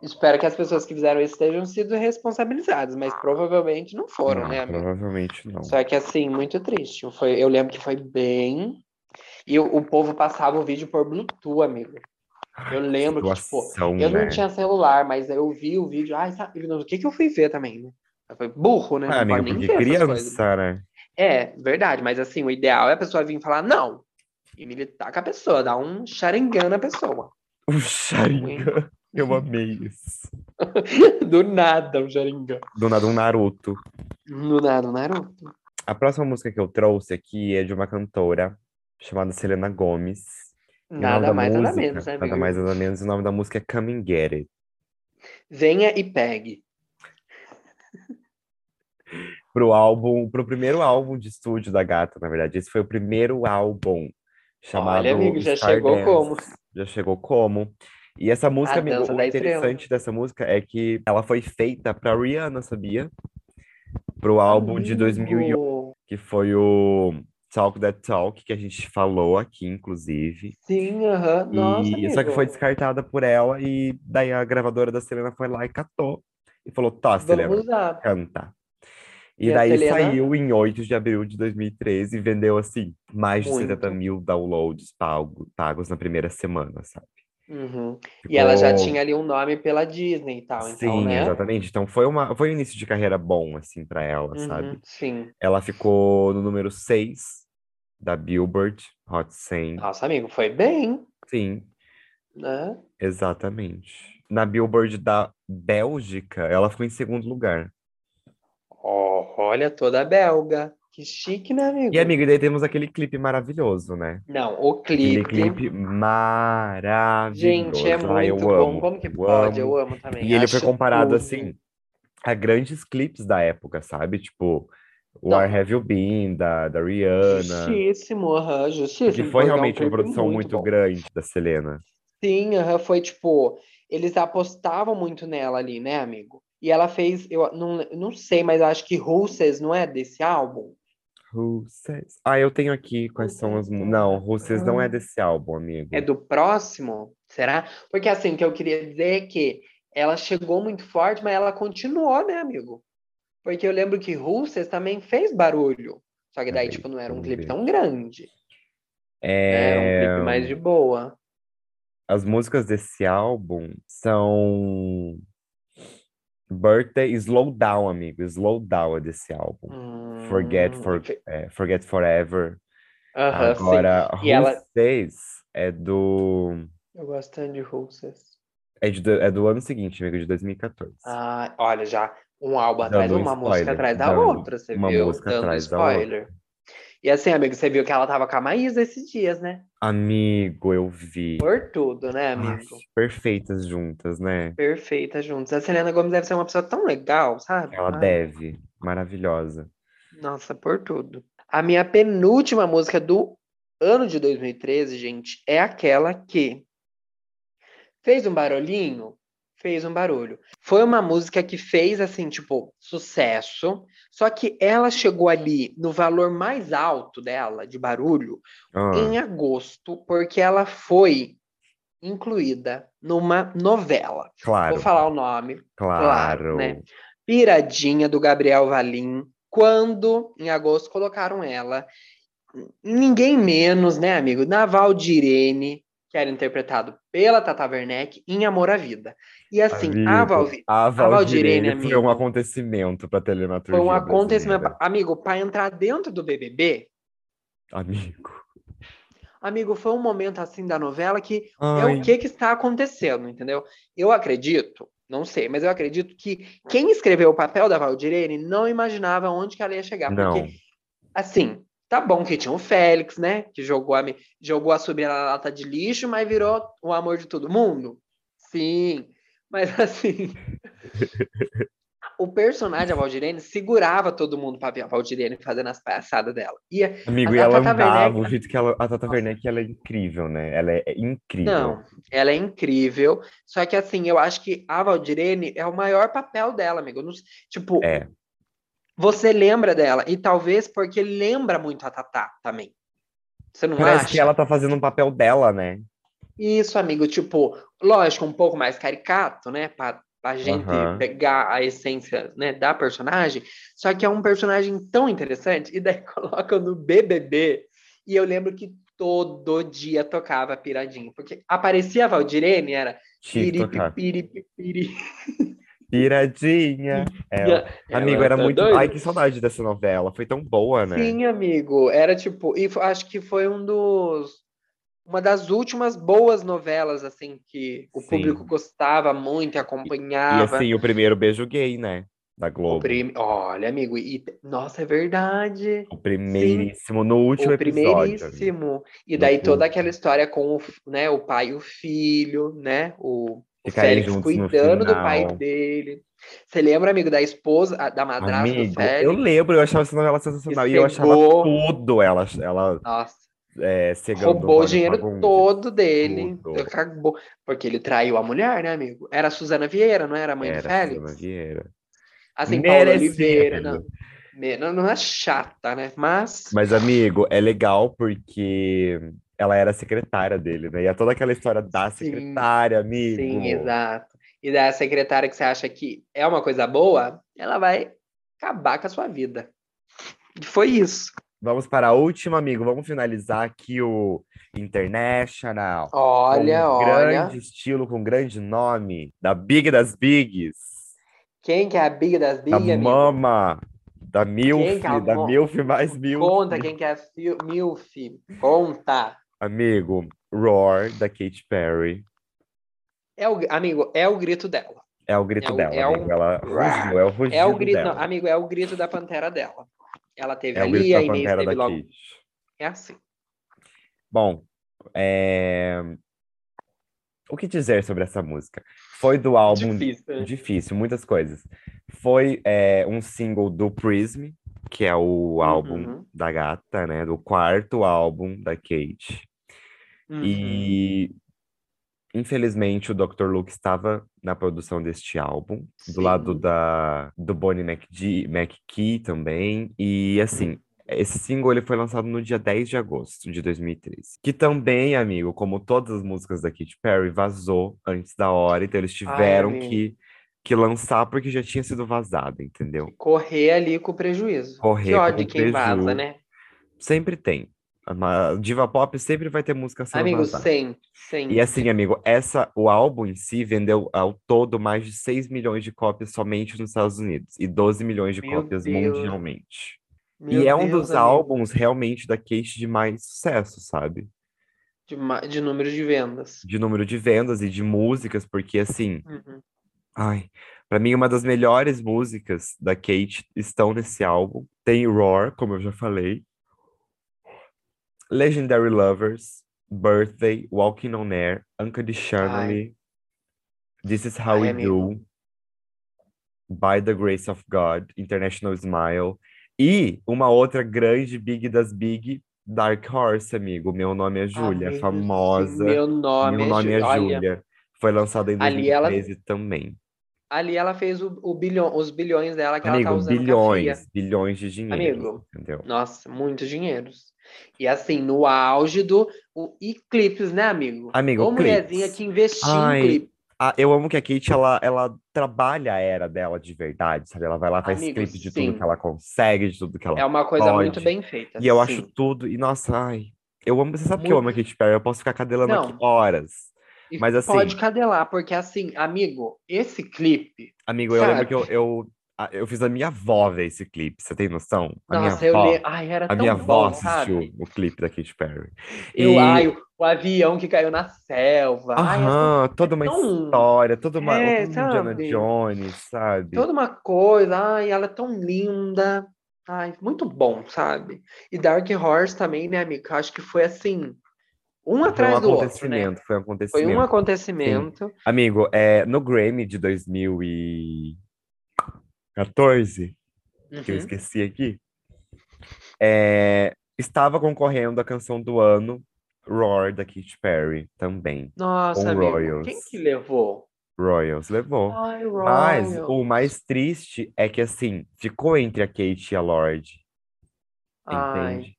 Espero que as pessoas que fizeram isso tenham sido responsabilizadas, mas provavelmente não foram, Não, né, amigo? provavelmente não. Só que assim, muito triste. Foi, eu lembro que foi bem. E o, o povo passava o vídeo por Bluetooth, amigo. Eu lembro que, tipo, eu não né? tinha celular, mas eu vi o vídeo. Ai, sabe o que, que eu fui ver também, né? Foi burro, né? Ah, não amigo, porque criança, né? É, verdade, mas assim, o ideal é a pessoa vir falar não. E militar com a pessoa, dar um xaringão na pessoa. O Sharingan. Eu amei isso. Do nada, um xaringão. Do nada, um Naruto. Do nada, um Naruto. A próxima música que eu trouxe aqui é de uma cantora chamada Selena Gomez. Nada da mais, nada música- menos, né, Nada amigo? mais, nada menos. O nome da música é Come and Get It. Venha e pegue. Pro álbum, pro primeiro álbum de estúdio da gata, na verdade. Esse foi o primeiro álbum chamado Olha, amigo, já chegou Stardance. como? Já chegou como? E essa música, amigo, o da estrela. interessante dessa música é que ela foi feita pra Rihanna, sabia? Pro álbum de 2001, Amigo. que foi o Talk That Talk, que a gente falou aqui, inclusive. Sim, aham. Nossa, E só que foi descartada por ela, e daí a gravadora da Selena foi lá e catou. E falou, tá, Selena, usar. canta. E, E daí Selena? saiu em 8 de abril de 2013 e vendeu, assim, mais de Muito. 70 mil downloads pago- pagos na primeira semana, sabe? Uhum. E ela já Ficou- tinha ali um nome pela Disney e tal, então, Sim, né? exatamente. Então foi uma, foi um início de carreira bom, assim, pra ela, sabe? Uhum, sim. Ela ficou no número 6 da Billboard Hot 100. Nossa, amigo, foi bem, Sim, né? exatamente. Na Billboard da Bélgica, ela ficou em segundo lugar. Ó, olha, toda belga. Que chique, né, amigo? E, amiga, e daí temos aquele clipe maravilhoso, né? Não, o Aquele clipe. clipe maravilhoso. Gente, é Ai, muito eu bom. amo, Como que eu pode? amo. Eu amo também. E ele foi Acho comparado, tudo. assim, a grandes clipes da época, sabe? Tipo, Não. Where Have You Been, da, da Rihanna. Justíssimo, aham, justíssimo. Que foi é um realmente uma clipe produção muito, bom. grande da Selena. Sim, aham, foi tipo, eles apostavam muito nela ali, né, amigo? E ela fez, eu não, não sei, mas acho que Russes não é desse álbum? Says? Ah, eu tenho aqui quais são as. Não, Russes não é desse álbum, amigo. É do próximo? Será? Porque assim, o que eu queria dizer é que ela chegou muito forte, mas ela continuou, né, amigo? Porque eu lembro que Russes também fez barulho. Só que daí, tipo, não era um clipe tão grande. né? Era um É, clipe mais de boa. As músicas desse álbum são. Birthday Slow Down, amigo. Slow Down é desse álbum. Forget, Hum, for, fe- é, Forget Forever. Aham, sim. Agora, E ela- Says é do. Eu gosto tanto de Russes. É, de, é do ano seguinte, amigo, de 2014. Ah, olha, já um álbum atrás, um uma música spoiler, atrás da dando outra, você uma viu? música Dando atrás da outra. E assim, amigo, você viu que ela tava com a Maísa esses dias, né? Amigo, eu vi. Por tudo, né, amigo? perfeitas juntas, né? Perfeitas juntos. A Selena Gomez deve ser uma pessoa tão legal, sabe? Ela Ai, deve. Maravilhosa. Nossa, por tudo. A minha penúltima música do ano de 2013, gente, é aquela que fez um barulhinho, fez um barulho. Foi uma música que fez assim, tipo, sucesso, só que ela chegou ali no valor mais alto dela de barulho Ah, em agosto, porque ela foi incluída numa novela. claro, Vou falar o nome, claro. né? Piradinha do Gabriel Valim, quando em agosto colocaram ela, ninguém menos, né, amigo, na Valdirene, que era interpretado pela Tata Werneck em Amor à Vida. E assim, a, Amigo, Valvi, a Valdirene, Valdirene foi um amigo. acontecimento para telematurgia foi um acontecimento, brasileira. amigo, para entrar dentro do BBB, Amigo. amigo, foi um momento assim da novela que é Ai, o que que está acontecendo, entendeu? Eu acredito, não sei, mas eu acredito que quem escreveu o papel da Valdirene não imaginava onde que ela ia chegar, porque não. assim, tá bom que tinha o Félix, né, que jogou a, jogou a sobrinha na lata de lixo, mas virou o amor de todo mundo. Sim, mas assim, o personagem da Valdirene segurava todo mundo para ver a Valdirene fazendo as palhaçadas dela. E a- Amigo, a e ela Tata andava, Werneck- o jeito que ela. A Tata Nossa. Werneck, ela é incrível, né? Ela é incrível. Não, ela é incrível. Só que assim, eu acho que a Valdirene é o maior papel dela, amigo. Não tipo, É. você lembra dela, e talvez porque lembra muito a Tatá também. Você não Parece acha? que ela tá fazendo um papel dela, né? Isso, amigo, tipo, lógico, um pouco mais caricato, né? Pra, pra gente Aham. pegar a essência, né, da personagem. Só que é um personagem tão interessante, e daí colocam no BBB. E eu lembro que todo dia tocava piradinho, porque aparecia a Valdirene, era Tinha que tocar. piripipiripiri. Piradinha. É, amigo, era tá muito. doida? Ai, que saudade dessa novela. Foi tão boa, né? Sim, amigo. Era tipo, e acho que foi um dos uma das últimas boas novelas assim que o Sim. público gostava muito e E acompanhava. assim, o primeiro beijo gay, né? Da O Globo. prim... Olha, amigo, e nossa, é verdade. O primeiríssimo, no último O episódio. amigo. primeiríssimo. E No daí toda último. aquela história com o, né, o pai e o filho, né? O, o Félix cuidando do pai dele. Você lembra, amigo, da esposa, da madrasta do Amigo, eu Félix? lembro, eu achava essa novela sensacional. E eu achava tudo ela, ela Nossa. é, roubou o dinheiro Fagundes. todo dele. Tudo. Acabou. Porque ele traiu a mulher, né, amigo? Era a Suzana Vieira, não era a mãe Era do Félix? Suzana Vieira. Assim, Paula Oliveira. não, não é chata, né? Mas. Mas, amigo, é legal porque ela era secretária dele, né? E é toda aquela história da Sim, secretária, amigo. Sim, exato. E da secretária que você acha que é uma coisa boa, ela vai acabar com a sua vida. E foi isso. Vamos para a última, amigo. Vamos finalizar aqui o International. Olha, com olha. grande estilo, com grande nome. Da Big das Bigs. Quem que é a Big das Big, Da amigo? Mama. Da Milf. que é Da Milf mais Milf. Conta quem que é a Milf. Conta. Amigo, Roar, da Katy Perry. É o, amigo, é o grito dela. É o grito É o- dela, é o- amigo. Ela rugiu, é o rugido É o grito, dela. não, amigo, é o grito da pantera dela. Ela teve É o ali, a Inês teve logo. Katy. É assim. Bom, é, o que dizer sobre essa música? Foi do álbum Difícil. né? Difícil, muitas coisas. Foi é, um single do Prism, que é o álbum Uhum. da gata, né? Do quarto álbum da Kate. Uhum. E infelizmente o Dr. Luke estava na produção deste álbum, do lado Sim. da do Bonnie McG, McKee também. E assim, esse single ele foi lançado no dia 10 de agosto de 2013. Que também, amigo, como todas as músicas da Katy Perry, vazou antes da hora, então eles tiveram amigo. que, que lançar porque já tinha sido vazado, entendeu? Correr ali com o prejuízo. Correr que ódio com quem vaza, né? Sempre tem. A diva pop sempre vai ter música sendo Amigo, sempre, sempre. E assim, amigo, essa, o álbum em si vendeu ao todo mais de 6 milhões de cópias somente nos Estados Unidos e 12 milhões de Meu cópias Deus. mundialmente. Meu e é um Deus, dos amigo. álbuns realmente da Kate de mais sucesso, sabe? De, de número de vendas. De número de vendas e de músicas, porque assim, Uhum. ai, pra mim uma das melhores músicas da Kate estão nesse álbum. Tem Roar, como eu já falei. Legendary Lovers, Birthday, Walking on Air, Unconditionally, This is How Ai, We amigo. Do, By the Grace of God, International Smile, e uma outra grande big das big, Dark Horse, amigo. Meu nome é Júlia, Amigo, famosa. Meu nome Meu é nome é Olha, Júlia. Foi lançada em Ali ela- 2013 também. ali ela fez o, o bilhão, os bilhões dela que ela tá Amigo, usando bilhões, bilhões de dinheiro, Amigo. entendeu? Nossa, muitos dinheiros. E assim, no auge do. O, e clipes, né, amigo? Amigo, Ô mulherzinha que investiu Ai, em clipe. Ah, eu amo que a Kate, ela, ela trabalha a era dela de verdade, sabe? Ela vai lá, faz Amigo, clipe de sim. tudo que ela consegue, de tudo que ela É uma coisa pode. muito bem feita. E eu sim. acho tudo. E nossa, ai. Eu amo. Você sabe que eu amo a Muito- Katy Perry? Eu posso ficar cadelando Não. aqui horas. E mas assim- Pode cadelar, porque assim, amigo, esse clipe. Amigo, eu lembro Sabe? que eu, eu, eu fiz a minha avó ver esse clipe. Você tem noção? A Nossa, minha eu avó, le... Ai, era a minha bom, avó assistiu sabe? o clipe da Katy Perry. Eu, E- ai, o, avião que caiu na selva. Ai, essa- Aham, toda uma tão- história, toda uma, É, Indiana? Jones, sabe? toda uma coisa. Ai, ela é tão linda. Ai, muito bom, sabe? E Dark Horse também, né, amigo? Eu acho que foi assim, um Foi um atrás do outro, né? foi um Foi acontecimento. um acontecimento. Amigo, é, no Grammy de 2014, que eu Uhum. esqueci aqui, é, estava concorrendo a canção do ano, Roar, da Katy Perry, também. Nossa, com Royals. quem que levou? Royals levou. Ai, Mas Royals. o mais triste é que, assim, ficou entre a Kate e a Lorde, entende?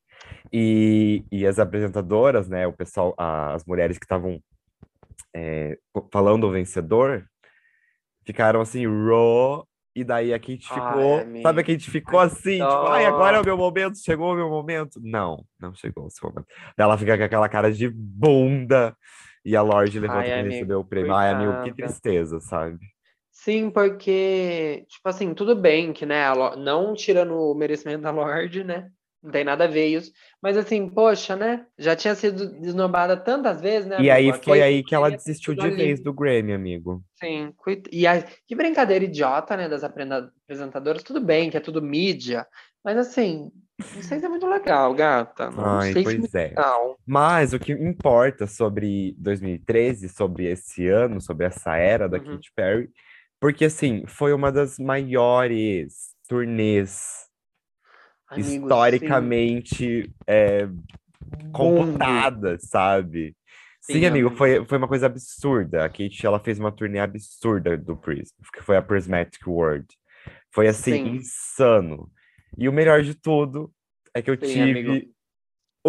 E, e as apresentadoras, né, o pessoal, as mulheres que estavam é, falando o vencedor, ficaram assim, Ro, e daí a Ai, ficou, amigo. sabe a Kate ficou Ai, assim, tipo, ai, agora é o meu momento, chegou o meu momento. Não, não chegou esse momento. Daí ela fica com aquela cara de bunda, e a Lorde levanta Ai, amigo, receber o prêmio. Ai, amigo, que tristeza, sabe? Sim, porque, tipo assim, tudo bem que, né, não tirando o merecimento da Lorde, né, não tem nada a ver isso, mas assim, poxa, né, já tinha sido desnobada tantas vezes, né, E amigo? aí foi aí que ela desistiu de vez do Grammy, amigo. Sim, e aí, que brincadeira idiota, né, das apresentadoras, tudo bem que é tudo mídia, mas assim, não sei se é muito legal, gata, não Ai, sei se é pois muito é. legal. Mas o que importa sobre 2013, sobre esse ano, sobre essa era da Uhum. Katy Perry, porque assim, foi uma das maiores turnês Sim, historicamente é, mundo. computadas, sabe? Sim, Sim, amigo, amigo. foi, foi uma coisa absurda. A Katy, ela fez uma turnê absurda do Prism, que foi a Prismatic World. Foi assim, Sim. insano. E o melhor de tudo é que eu tive amigo.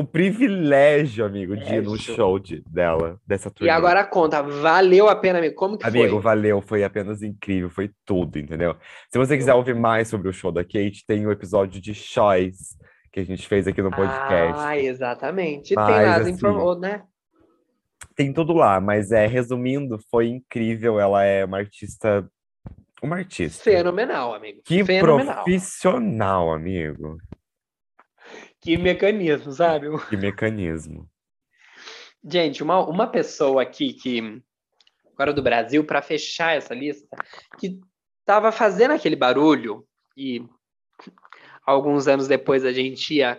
O privilégio, amigo, de ir no show de, dela, dessa E turnê. agora conta, valeu a pena, amigo? Como que Amigo, foi? valeu, foi apenas incrível, foi tudo, entendeu? Se você quiser ouvir mais sobre o show da Kate, tem o episódio de Choice que a gente fez aqui no podcast. Ah, exatamente. E tem Mas, lá as assim, informou, né? Tem tudo lá, mas é, resumindo, foi incrível. Ela é uma artista. Uma artista. Fenomenal, amigo. Que Fenomenal. profissional, amigo. Que mecanismo, sabe? Que mecanismo. Gente, uma, uma pessoa aqui que. Agora do Brasil, para fechar essa lista, que tava fazendo aquele barulho e alguns anos depois a gente ia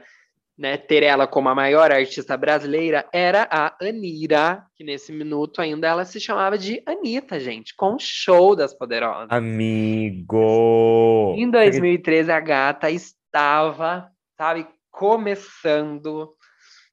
né, ter ela como a maior artista brasileira, era a Anira, que nesse minuto ainda ela se chamava de Anitta, gente, com o show das Poderosas. Amigo! Em 2013, a gata estava, sabe, começando,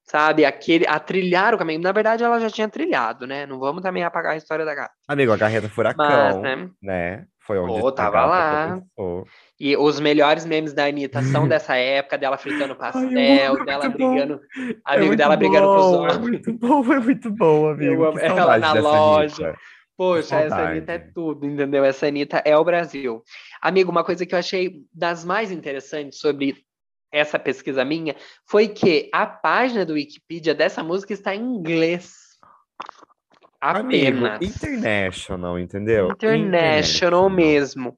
sabe, aquele, a trilhar o caminho. Na verdade, ela já tinha trilhado, né? Não vamos também apagar a história da gata. Amigo, a carreta Mas, furacão, né? né? Foi onde Pô, tava lá. começou. E os melhores memes da Anitta são dessa época, dela fritando pastel, é dela muito bom. brigando, É amigo muito dela brigando com os bom, É homens. muito bom, foi muito bom, amigo. Eu ela na loja. Anitta. Poxa, essa. Anitta é tudo, entendeu? Essa Anitta é o Brasil. Amigo, uma coisa que eu achei das mais interessantes sobre essa pesquisa minha foi que a página do Wikipedia dessa música está em inglês. Amigo, Apenas. international, entendeu? International mesmo.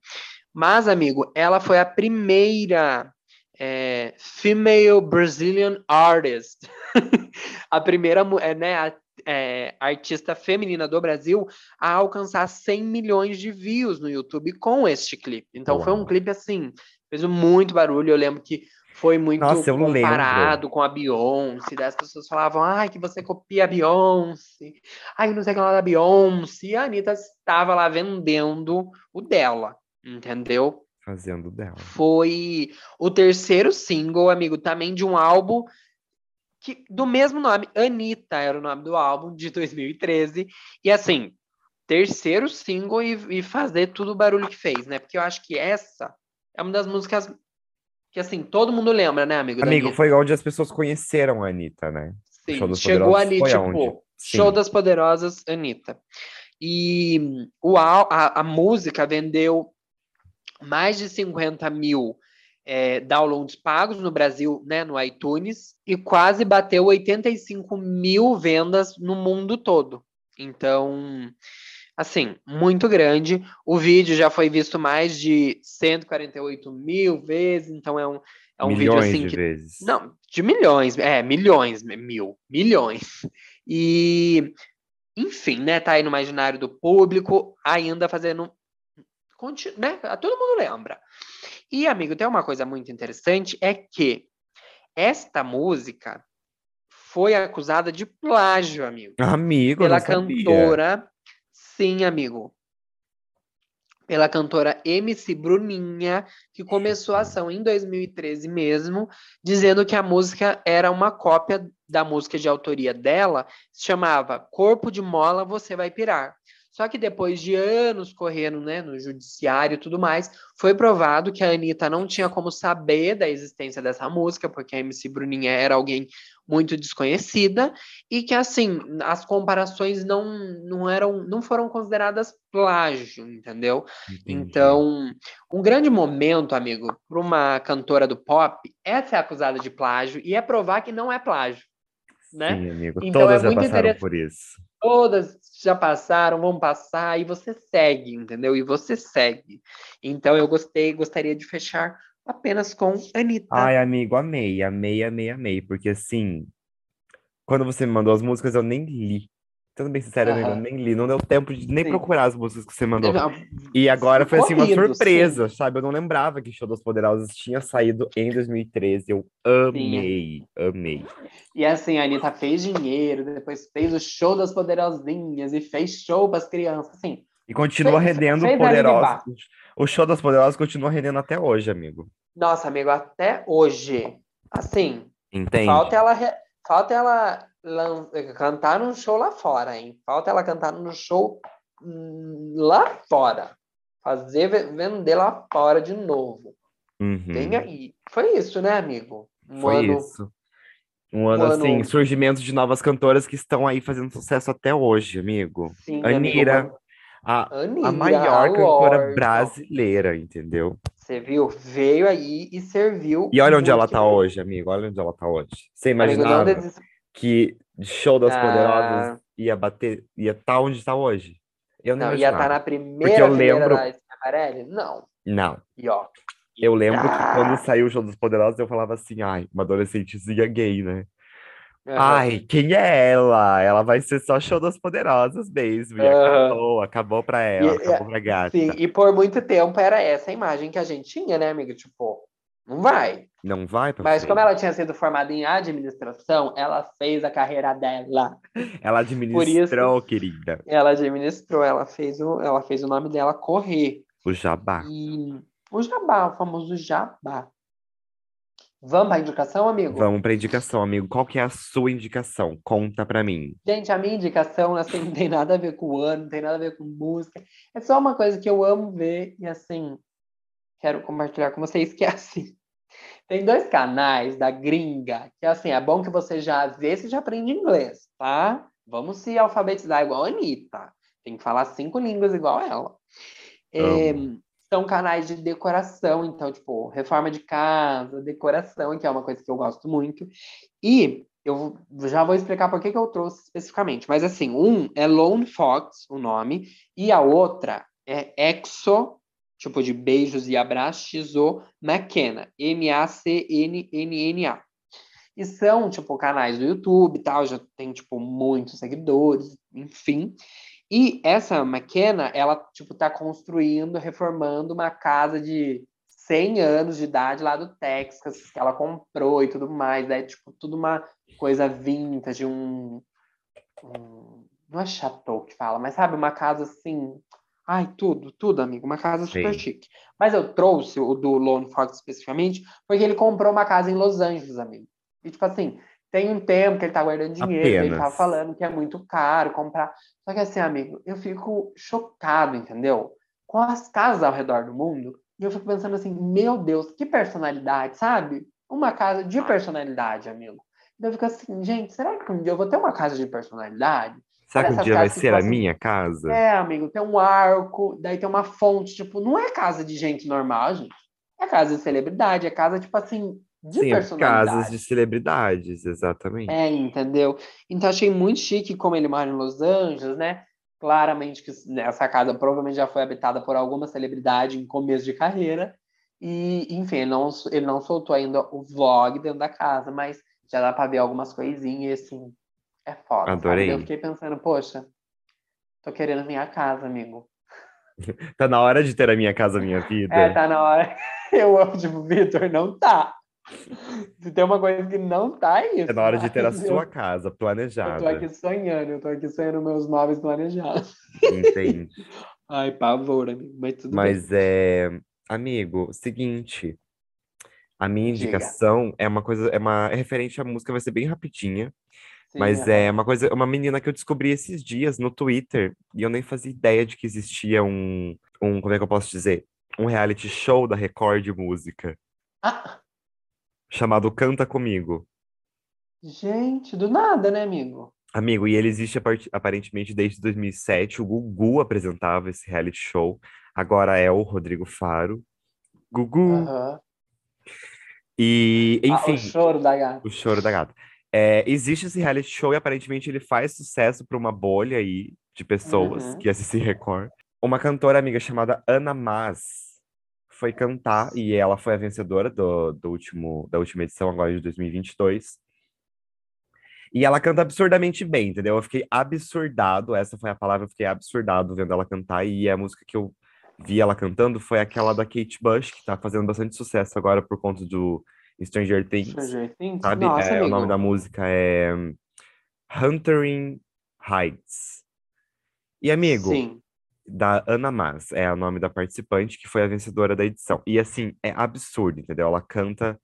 Mas, amigo, ela foi a primeira é, female Brazilian artist. a primeira é, né, a- é, artista feminina do Brasil a alcançar 100 milhões de views no YouTube com este clipe. Então foi um Uau. clipe assim, fez muito barulho. Eu lembro que foi muito Nossa, comparado lembro. com a Beyoncé. Daí as pessoas falavam, ai, que você copia a Beyoncé. Ai, não sei o que lá da Beyoncé. E a Anitta estava lá vendendo o dela, entendeu? Fazendo dela. Foi o terceiro single, amigo, também de um álbum que, do mesmo nome. Anitta era o nome do álbum, de 2013. E assim, terceiro single e, e fazer tudo o barulho que fez, né? Porque eu acho que essa é uma das músicas que, assim, todo mundo lembra, né, amigo? Amigo, foi onde as pessoas conheceram a Anitta, né? Sim, chegou ali, foi tipo? Show Sim. das Poderosas, Anitta. E o, a, a música vendeu mais de 50 mil é, downloads pagos no Brasil, né, no iTunes, e quase bateu 85 mil vendas no mundo todo. Então, assim, muito grande. O vídeo já foi visto mais de 148 mil vezes, então é um, é um vídeo Milhões assim de que vezes. não, de milhões, é, milhões, mil, milhões. E, enfim, né, tá aí no imaginário do público, ainda fazendo, né, todo mundo lembra. E, amigo, tem uma coisa muito interessante, é que esta música foi acusada de plágio, amigo Amigo, pela cantora. Sim, amigo. Pela cantora MC Bruninha, que começou a ação em 2013 mesmo, dizendo que a música era uma cópia da música de autoria dela, se chamava Corpo de Mola Você Vai Pirar. Só que depois de anos correndo né, no judiciário e tudo mais, foi provado que a Anitta não tinha como saber da existência dessa música, porque a MC Bruninha era alguém muito desconhecida, e que assim, as comparações não, não eram, não foram consideradas plágio, entendeu? Entendi. Então, um grande momento, amigo, para uma cantora do pop é ser acusada de plágio e é provar que não é plágio, né? Sim, amigo. Então, Todas é já passaram por isso. Todas já passaram, vão passar, e você segue, entendeu? E você segue. Então, eu gostei, gostaria de fechar apenas com Anitta. Ai, amigo, amei, amei, amei, amei. Porque assim, quando você me mandou as músicas, eu nem li. Sendo bem sincero, amigo, eu nem li. Não deu tempo de nem Sim. procurar as músicas que você mandou. Não, E agora foi assim uma corrido, surpresa, sabe? Eu não lembrava que Show das Poderosas tinha saído em 2013. Eu amei, amei. E assim, a Anitta fez dinheiro, depois fez o show das poderosinhas e fez show para as crianças, assim. E continua Fez- rendendo fez Poderosa. animar. O Show das Poderosas continua rendendo até hoje, amigo. Nossa, amigo, até hoje, assim, Entende? falta ela, falta ela cantar num show lá fora, hein? Falta ela cantar num show hum, lá fora. Fazer, ve- vender lá fora de novo. Uhum. Vem aí. Foi isso, né, amigo? Um Foi ano- isso. Um ano, um ano- assim, surgimento de novas cantoras que estão aí fazendo sucesso até hoje, amigo. Sim, amigo, Anira, uma- a, Anira, a maior cantora brasileira, entendeu? Você viu? Veio aí e serviu. E olha onde ela tá bem. hoje, amigo. Olha onde ela tá hoje. Você Amigo, não imaginava que Show das Ah. Poderosas ia bater, ia estar onde está hoje? Eu não, Não, ia estar imaginava. na primeira eu lembro- da Schiaparelli? Não. Não. E ó. Eu lembro que Ah. quando saiu o Show dos Poderosos, eu falava assim, ai, uma adolescentezinha gay, né? aham. Ai, quem é ela? Ela vai ser só show das poderosas mesmo. E Aham. acabou, acabou pra ela, E- acabou pra gata. Sim, e por muito tempo era essa a imagem que a gente tinha, né, amigo? Tipo, não vai. Não vai pra Mas frente. como ela tinha sido formada em administração, ela fez a carreira dela. Ela administrou, querida, Ela administrou, ela fez o, ela fez o nome dela correr. o jabá. E o jabá, o famoso jabá. Vamos para a indicação, amigo? Vamos pra indicação, amigo. Qual que é a sua indicação? Conta pra mim. Gente, a minha indicação assim, não tem nada a ver com o ano, não tem nada a ver com música. É só uma coisa que eu amo ver e assim, quero compartilhar com vocês que é assim. Tem dois canais da gringa, que assim, é bom que você já vê se já aprende inglês, tá? Vamos se alfabetizar igual a Anitta. Tem que falar cinco línguas igual ela. É, são canais de decoração, então, tipo, reforma de casa, decoração, que é uma coisa que eu gosto muito. E eu já vou explicar por que, que eu trouxe especificamente. Mas assim, um é Lone Fox, o nome, e a outra é Exo, tipo de beijos e abraços, Xo McKenna, M-A-C-N-N-N-A. E são, tipo, canais do YouTube e tal, já tem, tipo, muitos seguidores, enfim. E essa McKenna, ela, tipo, tá construindo, reformando uma casa de 100 anos de idade lá do Texas, que ela comprou e tudo mais. É tipo tudo uma coisa vintage, um, um não é chateau que fala, mas sabe, uma casa assim. Ai, tudo, tudo, amigo. Uma casa super Sim. chique. Mas eu trouxe o do Lone Fox especificamente, porque ele comprou uma casa em Los Angeles, amigo. E, tipo assim, tem um tempo que ele tá guardando dinheiro, ele Apenas. tava falando que é muito caro comprar. Só que assim, amigo, eu fico chocado, entendeu? Com as casas ao redor do mundo. E eu fico pensando assim, meu Deus, que personalidade, sabe? Uma casa de personalidade, amigo. E eu fico assim, gente, será que um dia eu vou ter uma casa de personalidade? Será que um dia vai ser a minha casa? É, amigo, tem um arco, daí tem uma fonte, tipo, não é casa de gente normal, gente. É casa de celebridade, é casa, tipo assim, de Sim, é personalidade. casas de celebridades, exatamente. É, entendeu? Então achei muito chique como ele mora em Los Angeles, né? Claramente que essa casa provavelmente já foi habitada por alguma celebridade em começo de carreira. E, enfim, ele não, ele não soltou ainda o vlog dentro da casa, mas já dá pra ver algumas coisinhas, assim. É foda. sabe? Adorei. Eu fiquei pensando, poxa, tô querendo minha casa, amigo. Tá na hora de ter a minha casa, minha vida. É, tá na hora. Eu amo, tipo, Vitor, não tá. Se tem uma coisa que não tá, é isso. É na hora de ter a sua eu- casa Eu tô planejada. aqui sonhando, eu tô aqui sonhando meus móveis planejados. Entende? Ai, pavor, amigo, mas tudo bem. Mas é, amigo, seguinte, a minha Diga. indicação é uma coisa, é uma é referente à música, vai ser bem rapidinha, Sim, mas é uma coisa, uma menina que eu descobri esses dias no Twitter e eu nem fazia ideia de que existia um, um, como é que eu posso dizer, um reality show da Record de música Ah, chamado Canta Comigo. gente, do nada, né, amigo? Amigo, e ele existe apar- aparentemente desde 2007. O Gugu apresentava esse reality show. Agora é o Rodrigo Faro. Gugu. Aham. E, Ah, enfim, o choro da gata. o choro da gata. É, existe esse reality show e aparentemente ele faz sucesso para uma bolha aí de pessoas Uhum. que assistem Record. Uma cantora amiga chamada Ana Mas foi cantar e ela foi a vencedora do, do último, da última edição agora de 2022. E ela canta absurdamente bem, entendeu? Eu fiquei absurdado, essa foi a palavra, eu fiquei absurdado vendo ela cantar. E a música que eu vi ela cantando foi aquela da Kate Bush, que tá fazendo bastante sucesso agora por conta do Stranger Things. Stranger Things? Sabe? Nossa, É, o amigo. nome da música é Huntering Heights. E, amigo, Sim. da Ana Mas, é o nome da participante que foi a vencedora da edição. E assim, é absurdo, entendeu? Ela canta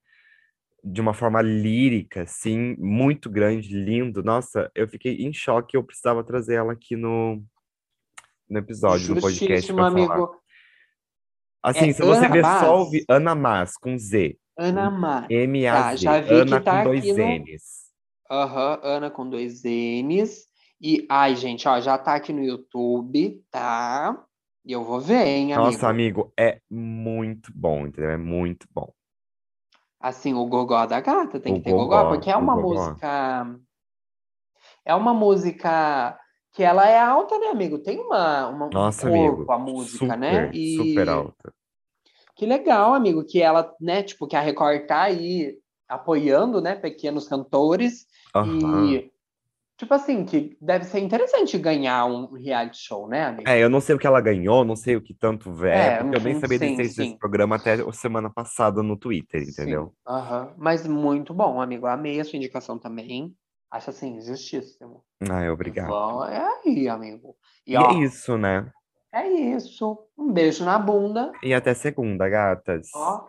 de uma forma lírica, assim, muito grande, lindo. Nossa, eu fiquei em choque, eu precisava trazer ela aqui no, no episódio, no podcast Justíssimo, pra falar. Assim, É se você Ana ver Mas? só ouvir Ana Mas com Z, Ana Mar. M-A-Z, já vi que Ana tá com dois aqui no- N's. Aham, Ana com dois N's. E, ai, gente, ó, já tá aqui no YouTube, tá? E eu vou ver, hein, amigo? Nossa, amigo, é muito bom, entendeu? É muito bom. Assim, o gogó da gata, tem O que ter gogó, gogó, porque é o uma gogó. música. É uma música que ela é alta, né, amigo? Tem uma, uma um Nossa, corpo amigo, a música, super, né? E super alta. que legal, amigo, que ela, né, tipo, que a Record tá aí apoiando, né, pequenos cantores Aham. e tipo assim, que deve ser interessante ganhar um reality show, né, amigo? É, eu não sei o que ela ganhou, não sei o que tanto é, É, porque eu nem uhum, sabia sim, desse sim. programa até semana passada no Twitter, entendeu? Aham. Mas muito bom, amigo. Amei a sua indicação também. Acho assim, justíssimo. Ai, obrigado. Vão- É aí, amigo. E, E ó, é isso, né? é isso. Um beijo na bunda. E até segunda, gatas. Ó,